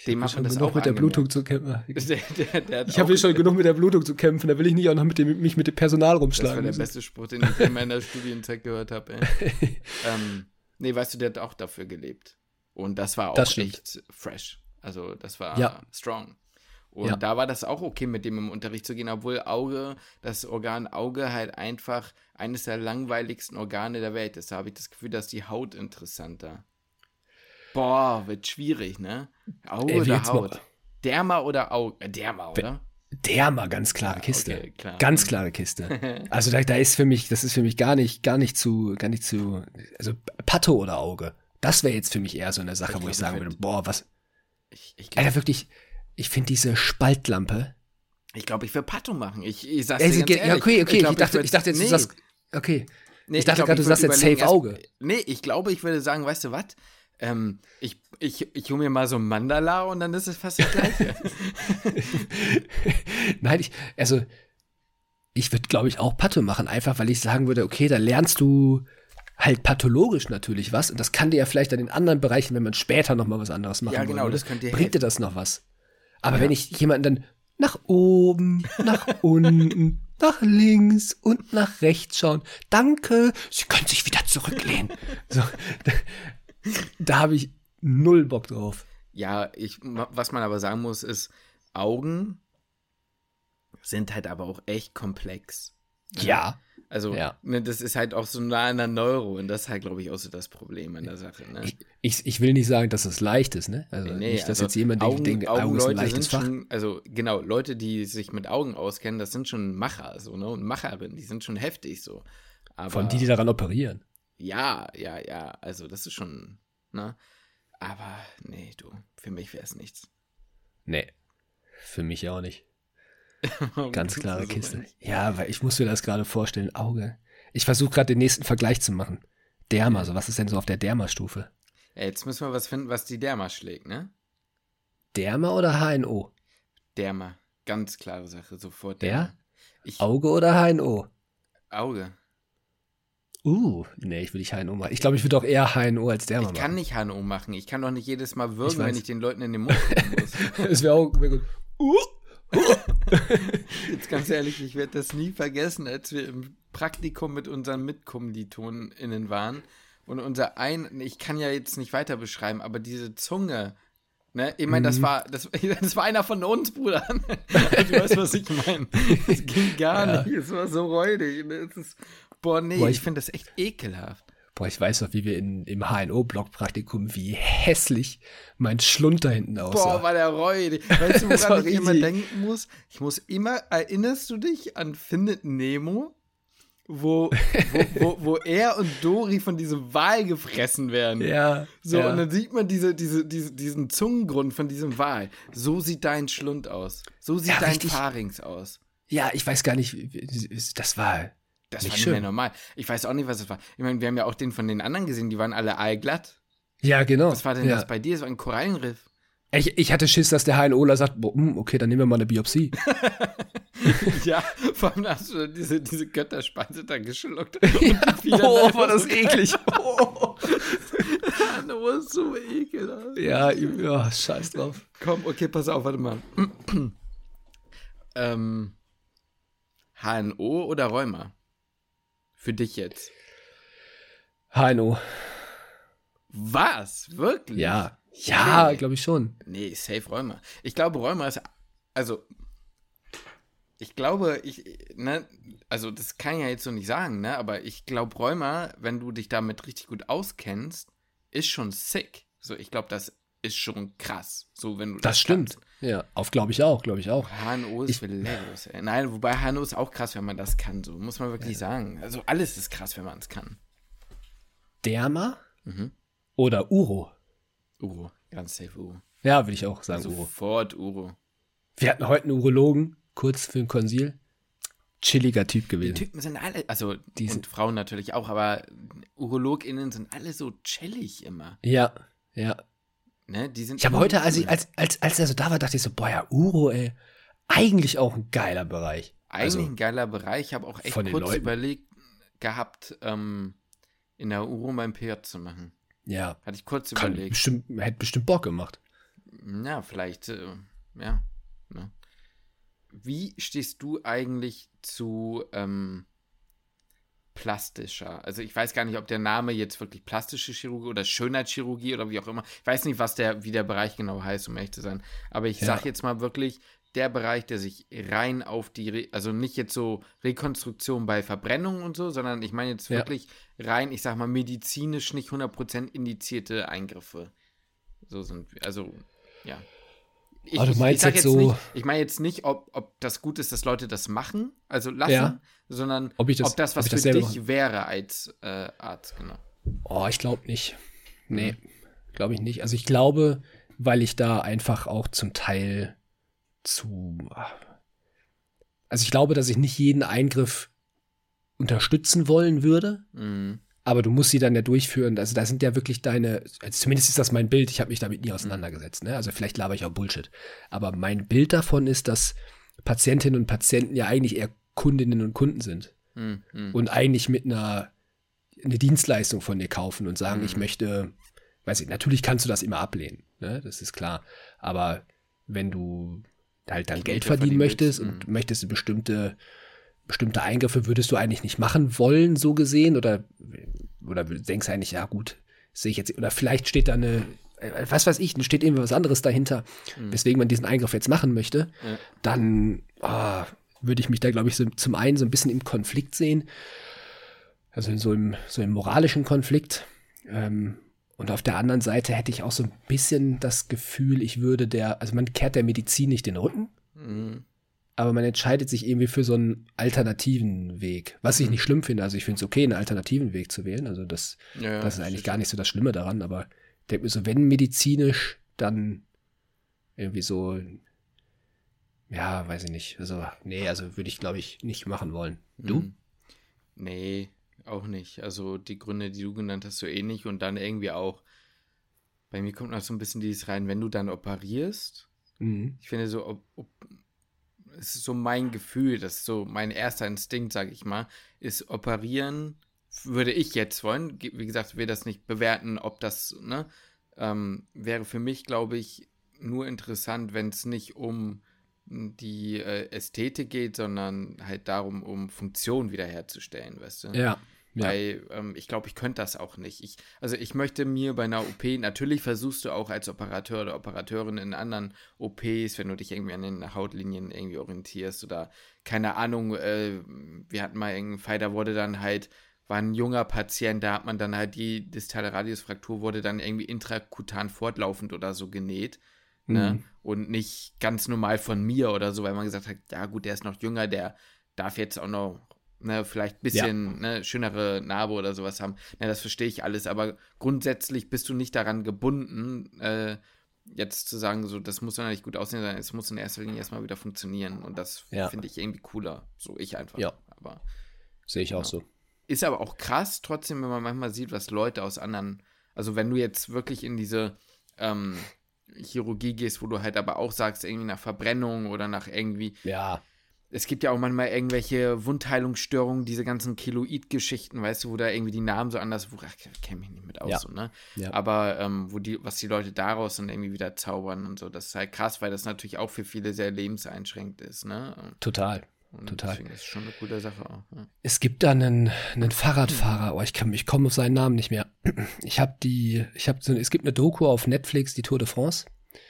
dem macht man das genug auch mit der Blutung zu kämpfen. Der, der, der ich habe hier schon genug mit der Blutung zu kämpfen. Da will ich nicht auch noch mit dem, mich mit dem Personal rumschlagen. Das war der beste Spruch, den ich in meiner Studienzeit gehört habe. ähm, nee, weißt du, der hat auch dafür gelebt. Und das war auch das echt fresh. Also das war ja. strong. Und ja. da war das auch okay, mit dem im Unterricht zu gehen, obwohl Auge, das Organ Auge halt einfach eines der langweiligsten Organe der Welt ist. Da habe ich das Gefühl, dass die Haut interessanter. Boah, wird schwierig, ne? Auge Ey, oder Haut? Mal. Derma oder Auge? Äh, Derma, oder? Derma, ganz klare Kiste. Okay, klar. Ganz klare Kiste. also da, da ist für mich, das ist für mich gar nicht, gar nicht zu, gar nicht zu, also Pato oder Auge. Das wäre jetzt für mich eher so eine Sache, ich wo ich sagen würde, boah, was. Ich, ich glaub, Alter, wirklich, ich finde diese Spaltlampe. Ich glaube, ich will Pato machen. Ich, ich sag's dir ganz ehrlich. Okay, okay, ich, glaub, ich dachte, ich, ich dachte jetzt, nee. du sagst, okay. Nee, ich dachte gerade, du sagst jetzt Safe Auge. nee, ich glaube, ich würde sagen, weißt du was? Ähm, ich, ich, ich hole mir mal so ein Mandala und dann ist es fast das Gleiche. Nein, ich, also, ich würde, glaube ich, auch Pato machen, einfach weil ich sagen würde, okay, da lernst du halt pathologisch natürlich was. Und das kann dir ja vielleicht dann in anderen Bereichen, wenn man später noch mal was anderes machen Ja, genau, würde, das könnte dir Bringt dir das noch was? Aber ja. wenn ich jemanden dann nach oben, nach unten, nach links und nach rechts schauen, danke, Sie können sich wieder zurücklehnen. so, da, da habe ich null Bock drauf. Ja, ich, was man aber sagen muss, ist, Augen sind halt aber auch echt komplex. Ja. Also, ja. ne, das ist halt auch so nah an der Neuro und das ist halt, glaube ich, auch so das Problem in der Sache. Ne? Ich, ich, ich, will nicht sagen, dass es leicht ist, ne? Also nee, nicht, dass also jetzt jemand Augen, denkt, Augen, Augen ist ein leichtes Fach. Schon, also genau, Leute, die sich mit Augen auskennen, das sind schon Macher so, ne? Und Macherinnen, die sind schon heftig so. Aber, Von die, die daran operieren. Ja, ja, ja. Also das ist schon, ne? Aber nee, du, für mich wäre es nichts. Nee, für mich auch nicht. Ganz klare Kiste. Ja, weil ich muss mir das gerade vorstellen. Auge. Ich versuche gerade den nächsten Vergleich zu machen. Derma, so was ist denn so auf der Derma-Stufe? Jetzt müssen wir was finden, was die Derma schlägt, ne? Derma oder HNO? Derma. Ganz klare Sache, sofort Derma. Der? Auge oder HNO? Auge. Uh, nee, ich will nicht HNO machen. Ich glaube, ich würde auch eher HNO als Derma machen. Ich kann nicht HNO machen. Ich kann doch nicht jedes Mal würgen, ich wenn ich den Leuten in den Mund muss. das wäre auch wär gut. Uh. Jetzt ganz ehrlich, ich werde das nie vergessen, als wir im Praktikum mit unseren MitkommilitonInnen waren und unser ein, ich kann ja jetzt nicht weiter beschreiben, aber diese Zunge, ne, ich meine, das mhm. war, das, das war einer von uns, Bruder. du weißt, was ich meine. Es ging gar ja. nicht, es war so räudig. Ne? Ist, boah, nee, boah, ich, ich finde das echt ekelhaft. Boah, ich weiß noch, wie wir in, im HNO-Block-Praktikum, wie hässlich mein Schlund da hinten aussah. Boah, war der räudig. Weißt du, woran ich immer denken muss? Ich muss immer, erinnerst du dich an Findet Nemo? Wo, wo, wo, wo er und Dori von diesem Wal gefressen werden. Ja. So, ja. und dann sieht man diese, diese, diese, diesen Zungengrund von diesem Wal. So sieht dein Schlund aus. So sieht ja, dein richtig. Pharynx aus. Ja, ich weiß gar nicht, das war das nicht war nicht mehr normal. Ich weiß auch nicht, was es war. Ich meine, wir haben ja auch den von den anderen gesehen, die waren alle aalglatt. Ja, genau. Was war denn ja. das bei dir? War ein Korallenriff. Ich, ich hatte Schiss, dass der HNOler sagt, boah, hm, okay, dann nehmen wir mal eine Biopsie. ja, vor allem hast du diese, diese Götterspeise da geschluckt. oh, war das eklig. Oh. das ist so ekelhaft. Ja, ja, scheiß drauf. Komm, okay, pass auf, warte mal. ähm, HNO oder Rheuma? Für dich jetzt? HNO. Was? Wirklich? Ja. Ja, glaube ich schon. Nee, safe Rheuma. Ich glaube, Rheuma ist. Also. Ich glaube, ich. Ne, also, das kann ich ja jetzt so nicht sagen, ne? Aber ich glaube, Rheuma, wenn du dich damit richtig gut auskennst, ist schon sick. So, ich glaube, das ist schon krass. So, wenn du das, das stimmt. Kannst. Ja, auf glaube ich auch, glaube ich auch. HNO ist hilarious, ey. Nein, wobei HNO ist auch krass, wenn man das kann, so muss man wirklich ja. sagen. Also alles ist krass, wenn man es kann. Derma mhm. oder Uro? Uro, ganz safe Uro. Ja, würde ich auch sagen, Uro. Sofort Uro. Wir hatten heute einen Urologen, kurz für ein Konsil. Chilliger Typ gewesen. Die Typen sind alle, also die und Frauen natürlich auch, aber UrologInnen sind alle so chillig immer. Ja, ja. Ne, die sind ich habe heute, als, ich, als, als, als er so da war, dachte ich so, boah, ja, Uro, ey, eigentlich auch ein geiler Bereich. Eigentlich also, ein geiler Bereich. Ich habe auch echt kurz Leuten. überlegt gehabt, ähm, in der Uro mein PR zu machen. Ja. Hatte ich kurz Kann überlegt. Bestimmt, hätte bestimmt Bock gemacht. Ja, vielleicht, äh, ja. Ne? Wie stehst du eigentlich zu ähm, plastischer? Also ich weiß gar nicht, ob der Name jetzt wirklich plastische Chirurgie oder Schönheitschirurgie oder wie auch immer. Ich weiß nicht, was der, wie der Bereich genau heißt, um ehrlich zu sein. Aber ich ja. sage jetzt mal wirklich, der Bereich, der sich rein auf die, Re also nicht jetzt so Rekonstruktion bei Verbrennungen und so, sondern ich meine jetzt wirklich ja. rein, ich sag mal, medizinisch nicht 100% indizierte Eingriffe. So sind, also, ja. Ich, Aber du meinst ich, ich jetzt, so. Nicht, ich meine jetzt nicht, ob, ob das gut ist, dass Leute das machen, also lassen, ja. sondern ob, das, ob das was das für dich mache. wäre als äh, Arzt, genau. Oh, ich glaube nicht. Nee, mhm. glaube ich nicht. Also ich glaube, weil ich da einfach auch zum Teil zu. Also ich glaube, dass ich nicht jeden Eingriff unterstützen wollen würde. Mhm aber du musst sie dann ja durchführen. Also da sind ja wirklich deine, also zumindest ist das mein Bild, ich habe mich damit nie auseinandergesetzt. Ne? Also vielleicht laber ich auch Bullshit. Aber mein Bild davon ist, dass Patientinnen und Patienten ja eigentlich eher Kundinnen und Kunden sind. Mhm. Und eigentlich mit einer eine Dienstleistung von dir kaufen und sagen, mhm. ich möchte, weiß ich, natürlich kannst du das immer ablehnen, ne? das ist klar. Aber wenn du halt dann Geld verdienen, verdienen möchtest und mhm. möchtest eine bestimmte bestimmte Eingriffe würdest du eigentlich nicht machen wollen, so gesehen? Oder, oder denkst du eigentlich, ja gut, sehe ich jetzt, oder vielleicht steht da eine, äh, was weiß ich, steht irgendwie was anderes dahinter, mhm. weswegen man diesen Eingriff jetzt machen möchte, ja. dann oh, würde ich mich da, glaube ich, so, zum einen so ein bisschen im Konflikt sehen, also in so im, so im moralischen Konflikt. Ähm, und auf der anderen Seite hätte ich auch so ein bisschen das Gefühl, ich würde der, also man kehrt der Medizin nicht den Rücken. Mhm aber man entscheidet sich irgendwie für so einen alternativen Weg, was ich mhm. nicht schlimm finde. Also ich finde es okay, einen alternativen Weg zu wählen. Also das, ja, das ist eigentlich gar nicht so das Schlimme daran, aber ich denke mir so, wenn medizinisch, dann irgendwie so, ja, weiß ich nicht. Also, nee, also würde ich, glaube ich, nicht machen wollen. Du? Mhm. Nee, auch nicht. Also die Gründe, die du genannt hast, so ähnlich und dann irgendwie auch, bei mir kommt noch so ein bisschen dieses rein, wenn du dann operierst, mhm. ich finde so, ob, ob es ist so mein Gefühl, das ist so mein erster Instinkt, sage ich mal, ist operieren, würde ich jetzt wollen. Wie gesagt, wir das nicht bewerten, ob das, ne, ähm, wäre für mich, glaube ich, nur interessant, wenn es nicht um die äh, Ästhetik geht, sondern halt darum, um Funktion wiederherzustellen, weißt du? Ja. Ja. Weil ähm, ich glaube, ich könnte das auch nicht. Ich, also ich möchte mir bei einer OP, natürlich versuchst du auch als Operateur oder Operateurin in anderen OPs, wenn du dich irgendwie an den Hautlinien irgendwie orientierst oder keine Ahnung, äh, wir hatten mal irgendeinen Fall, da wurde dann halt, war ein junger Patient, da hat man dann halt die distale Radiusfraktur wurde dann irgendwie intrakutan fortlaufend oder so genäht. Ne? Mhm. Und nicht ganz normal von mir oder so, weil man gesagt hat, ja gut, der ist noch jünger, der darf jetzt auch noch ne, vielleicht ein bisschen ja. ne, schönere Narbe oder sowas haben. Ne, das verstehe ich alles, aber grundsätzlich bist du nicht daran gebunden, äh, jetzt zu sagen, so, das muss dann nicht gut aussehen, sondern es muss in erster Linie erstmal wieder funktionieren. Und das ja. finde ich irgendwie cooler. So ich einfach. Ja. Aber. Sehe ich auch so. Ist aber auch krass, trotzdem, wenn man manchmal sieht, was Leute aus anderen, also wenn du jetzt wirklich in diese ähm, Chirurgie gehst, wo du halt aber auch sagst, irgendwie nach Verbrennung oder nach irgendwie. Ja es gibt ja auch manchmal irgendwelche Wundheilungsstörungen, diese ganzen Keloid-Geschichten, weißt du, wo da irgendwie die Namen so anders, wo, ach, ich kenne mich nicht mit aus, ja. so, ne? Ja. Aber ähm, wo die, was die Leute daraus dann irgendwie wieder zaubern und so, das ist halt krass, weil das natürlich auch für viele sehr lebenseinschränkt ist, ne? Total. Und Total. Deswegen ist es schon eine gute Sache auch. Ja. Es gibt da einen, einen Fahrradfahrer, oh, ich, kann, ich komme auf seinen Namen nicht mehr. Ich habe die, ich habe so, es gibt eine Doku auf Netflix, die Tour de France.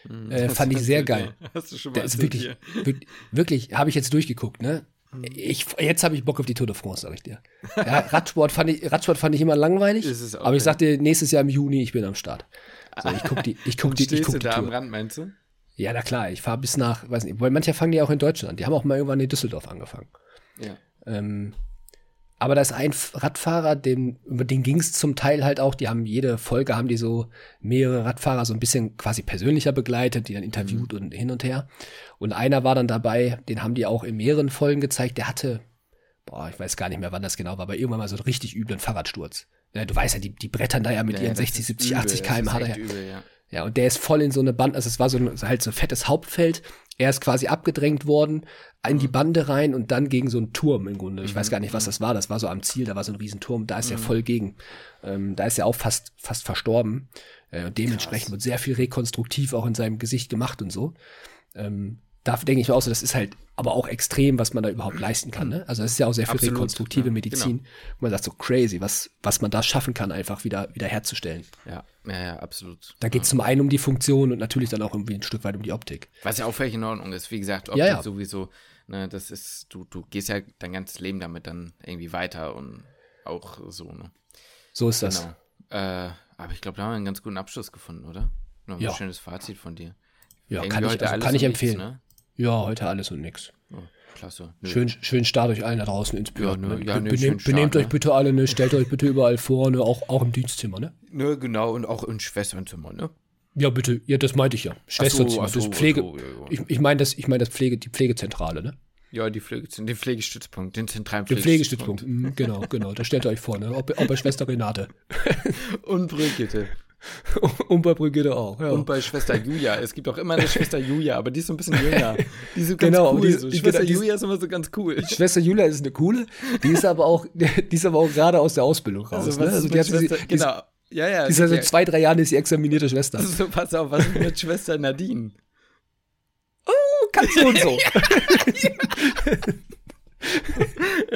Mhm. Äh, fand ich sehr geil. Hast du schon mal ist wirklich, wirklich, wirklich habe ich jetzt durchgeguckt, ne? Ich, jetzt habe ich Bock auf die Tour de France, sag ich dir. Ja, Radsport, fand ich, Radsport fand ich immer langweilig. Auch, aber ich ja. sag dir, nächstes Jahr im Juni, ich bin am Start. So, ich guck die, ich guck die, ich guck du die da am Tour. Rand, meinst du? Ja, na klar, ich fahre bis nach, weiß nicht, weil manche fangen ja auch in Deutschland an. Die haben auch mal irgendwann in Düsseldorf angefangen. Ja. Ähm, aber da ist ein Radfahrer, dem, über den ging es zum Teil halt auch, die haben jede Folge, haben die so mehrere Radfahrer so ein bisschen quasi persönlicher begleitet, die dann interviewt und hin und her. Und einer war dann dabei, den haben die auch in mehreren Folgen gezeigt, der hatte, boah, ich weiß gar nicht mehr, wann das genau war, aber irgendwann mal so einen richtig üblen Fahrradsturz. Ja, du weißt ja, die, die brettern da ja mit Ja, ihren das 60, ist 70, übel, 80 das km ist hat er echt ja. Ja. Und der ist voll in so eine Band, also es war so ein, halt so ein fettes Hauptfeld. Er ist quasi abgedrängt worden, in Mhm. die Bande rein und dann gegen so einen Turm im Grunde. Ich weiß gar nicht, was das war. Das war so am Ziel, da war so ein Riesenturm, da ist Mhm. er voll gegen. Ähm, da ist er auch fast, fast verstorben. Äh, und dementsprechend wird sehr viel rekonstruktiv auch in seinem Gesicht gemacht und so. Ähm, da denke ich mir auch so, das ist halt aber auch extrem, was man da überhaupt leisten kann. Ne? Also es ist ja auch sehr viel Absolut, rekonstruktive ja, genau. Medizin. Und man sagt so crazy, was, was man da schaffen kann, einfach wieder, wieder herzustellen. Ja, ja, ja, absolut. Da geht es zum einen um die Funktion und natürlich dann auch irgendwie ein Stück weit um die Optik. Was ja auch völlig in Ordnung ist. Wie gesagt, Optik Ja, ja. sowieso, ne, das ist, du, du gehst ja dein ganzes Leben damit dann irgendwie weiter und auch so, ne? So ist das. Genau. Äh, aber ich glaube, da haben wir einen ganz guten Abschluss gefunden, oder? Noch ein Ja. schönes Fazit von dir. Ja, Irgendwie kann ich, also kann ich und nichts, empfehlen. ne? Ja, heute alles und nix. Oh, klasse. Nö. Schön, schön Start euch allen da draußen ins Büro. Ja, ne, ne? ja, ne, benehmt Start, benehmt ne? euch bitte alle, ne? Stellt euch bitte überall vor, ne? Auch, auch im Dienstzimmer, ne? Ne, genau, und auch in Schwesternzimmer, ne? Ja, bitte. Ja, das meinte ich ja. Schwesterzimmer. ach so, das Pflege. so, ja, ja. Ich, ich meine das, ich meine das Pflege, die Pflegezentrale, ne? Ja, die Pflege, den Pflegestützpunkt, den zentralen Der Pflegestützpunkt. Mhm, genau, genau. Da stellt ihr euch vor, ne? Bei- auch bei Schwester Renate. Und Brigitte. und bei Brigitte auch. Ja. Und bei Schwester Julia. Es gibt auch immer eine Schwester Julia, aber die ist so ein bisschen jünger. Die ist ganz Genau, cool. die so. die- Schwester die ist- Julia ist immer so ganz cool. Schwester Julia ist eine coole. Die ist aber auch, die ist aber auch gerade aus der Ausbildung raus. Also, ne? Also die hat sie- Schwester, die genau. Ja, ja. Die ist ja ja. zwei, drei Jahren ist sie examinierte Schwester. So, pass auf, was ist mit Schwester Nadine? Kann so und so.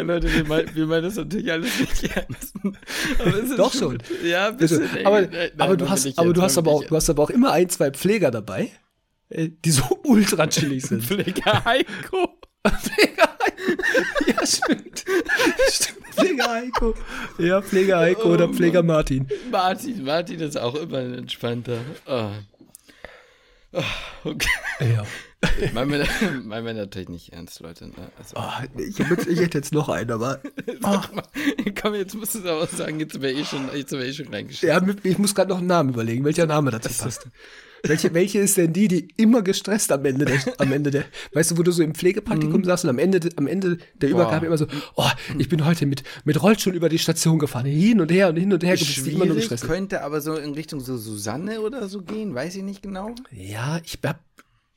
Ja, Leute, wir meinen, wir meinen das natürlich alles nicht ernst. Doch schon. Ja, ein bisschen. aber, Nein, aber du hast, aber du hast aber auch, du hast aber auch immer ein, zwei Pfleger dabei, äh, die so ultra chillig sind. Pfleger Heiko. Pfleger Heiko. Ja, stimmt. stimmt. Pfleger Heiko. Ja, Pfleger Heiko Oh oder. Pfleger Martin. Martin, Martin ist auch immer ein entspannter. Oh. Oh, okay. Ja. Meinen wir, meinen wir natürlich nicht ernst, Leute. Ne? Also, Ah, ich, ich hätte jetzt noch einen, aber. mal, komm, jetzt musst du es aber sagen, jetzt wäre ich schon, jetzt wäre ich schon reingeschrieben. Ja, ich muss gerade noch einen Namen überlegen, welcher Name dazu passt. Welche, welche ist denn die, die immer gestresst am Ende der, am Ende der, weißt du, wo du so im Pflegepraktikum saßt und am Ende, am Ende der Übergabe immer so, oh, ich bin heute mit, mit Rollstuhl über die Station gefahren, hin und her und hin und her, du bist immer nur Schwierig, gestresst. könnte aber so in Richtung so Susanne oder so gehen, weiß ich nicht genau. Ja, ich hab,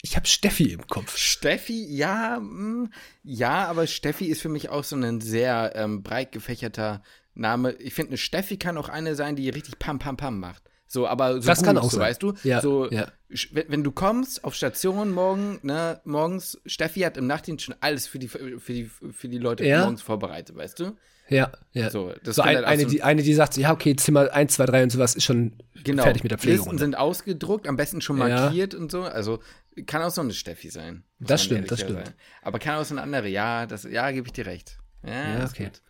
ich hab Steffi im Kopf. Steffi, ja, mm, ja, aber Steffi ist für mich auch so ein sehr ähm, breit gefächerter Name. Ich finde, eine Steffi kann auch eine sein, die richtig Pam Pam Pam macht. So, aber so Das gut, kann auch so, sein. weißt du? Ja, so, ja. wenn du kommst auf Station morgen, ne, morgens, Steffi hat im Nachtdienst schon alles für die, für die, für die Leute Ja. morgens vorbereitet, weißt du? Ja, ja. So, das so ein, halt eine, so die, eine, die sagt, so, ja, okay, Zimmer 1, 2, 3 und sowas ist schon Genau. fertig mit der Listen Pflegerunde. sind ausgedruckt, am besten schon Ja. markiert und so. Also kann auch so eine Steffi sein. Das stimmt, das stimmt. sein. Aber kann auch so eine andere, ja, das, ja, gebe ich dir recht. Ja, Ja, okay. gut.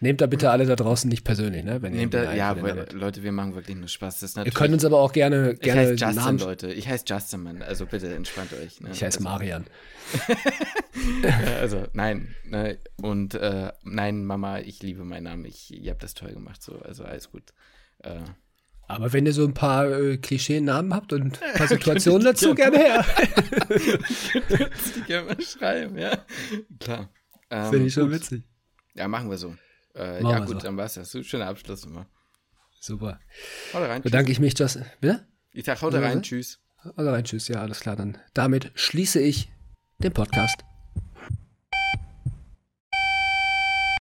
Nehmt da bitte alle da draußen nicht persönlich, ne? Wenn ihr Nehmt da, einen ja, weil, Leute, wir machen wirklich nur Spaß. Das ist Ihr könnt uns aber auch gerne, ich gerne heiße Justin, Namen. Leute. Ich heiße Justin, Mann. Also bitte entspannt euch. Ne? Ich heiße also, Marian. Ja, also, nein. Ne? Und äh, nein, Mama, ich liebe meinen Namen. Ich, ihr habt das toll gemacht. So. Also alles gut. Äh, Aber wenn ihr so ein paar äh, Klischee-Namen habt und ein paar Situationen dazu, gerne her. die gerne mal schreiben, ja. Klar. Ähm, Finde ich schon gut. witzig. Ja, machen wir so. Äh, ja, gut, so. dann war's das. So, schöner Abschluss immer. Super. Haut rein. Bedanke ich mich, dass. Bitte? Ich sag haut rein. Tschüss. Also rein, tschüss. Ja, alles klar. Dann damit schließe ich den Podcast.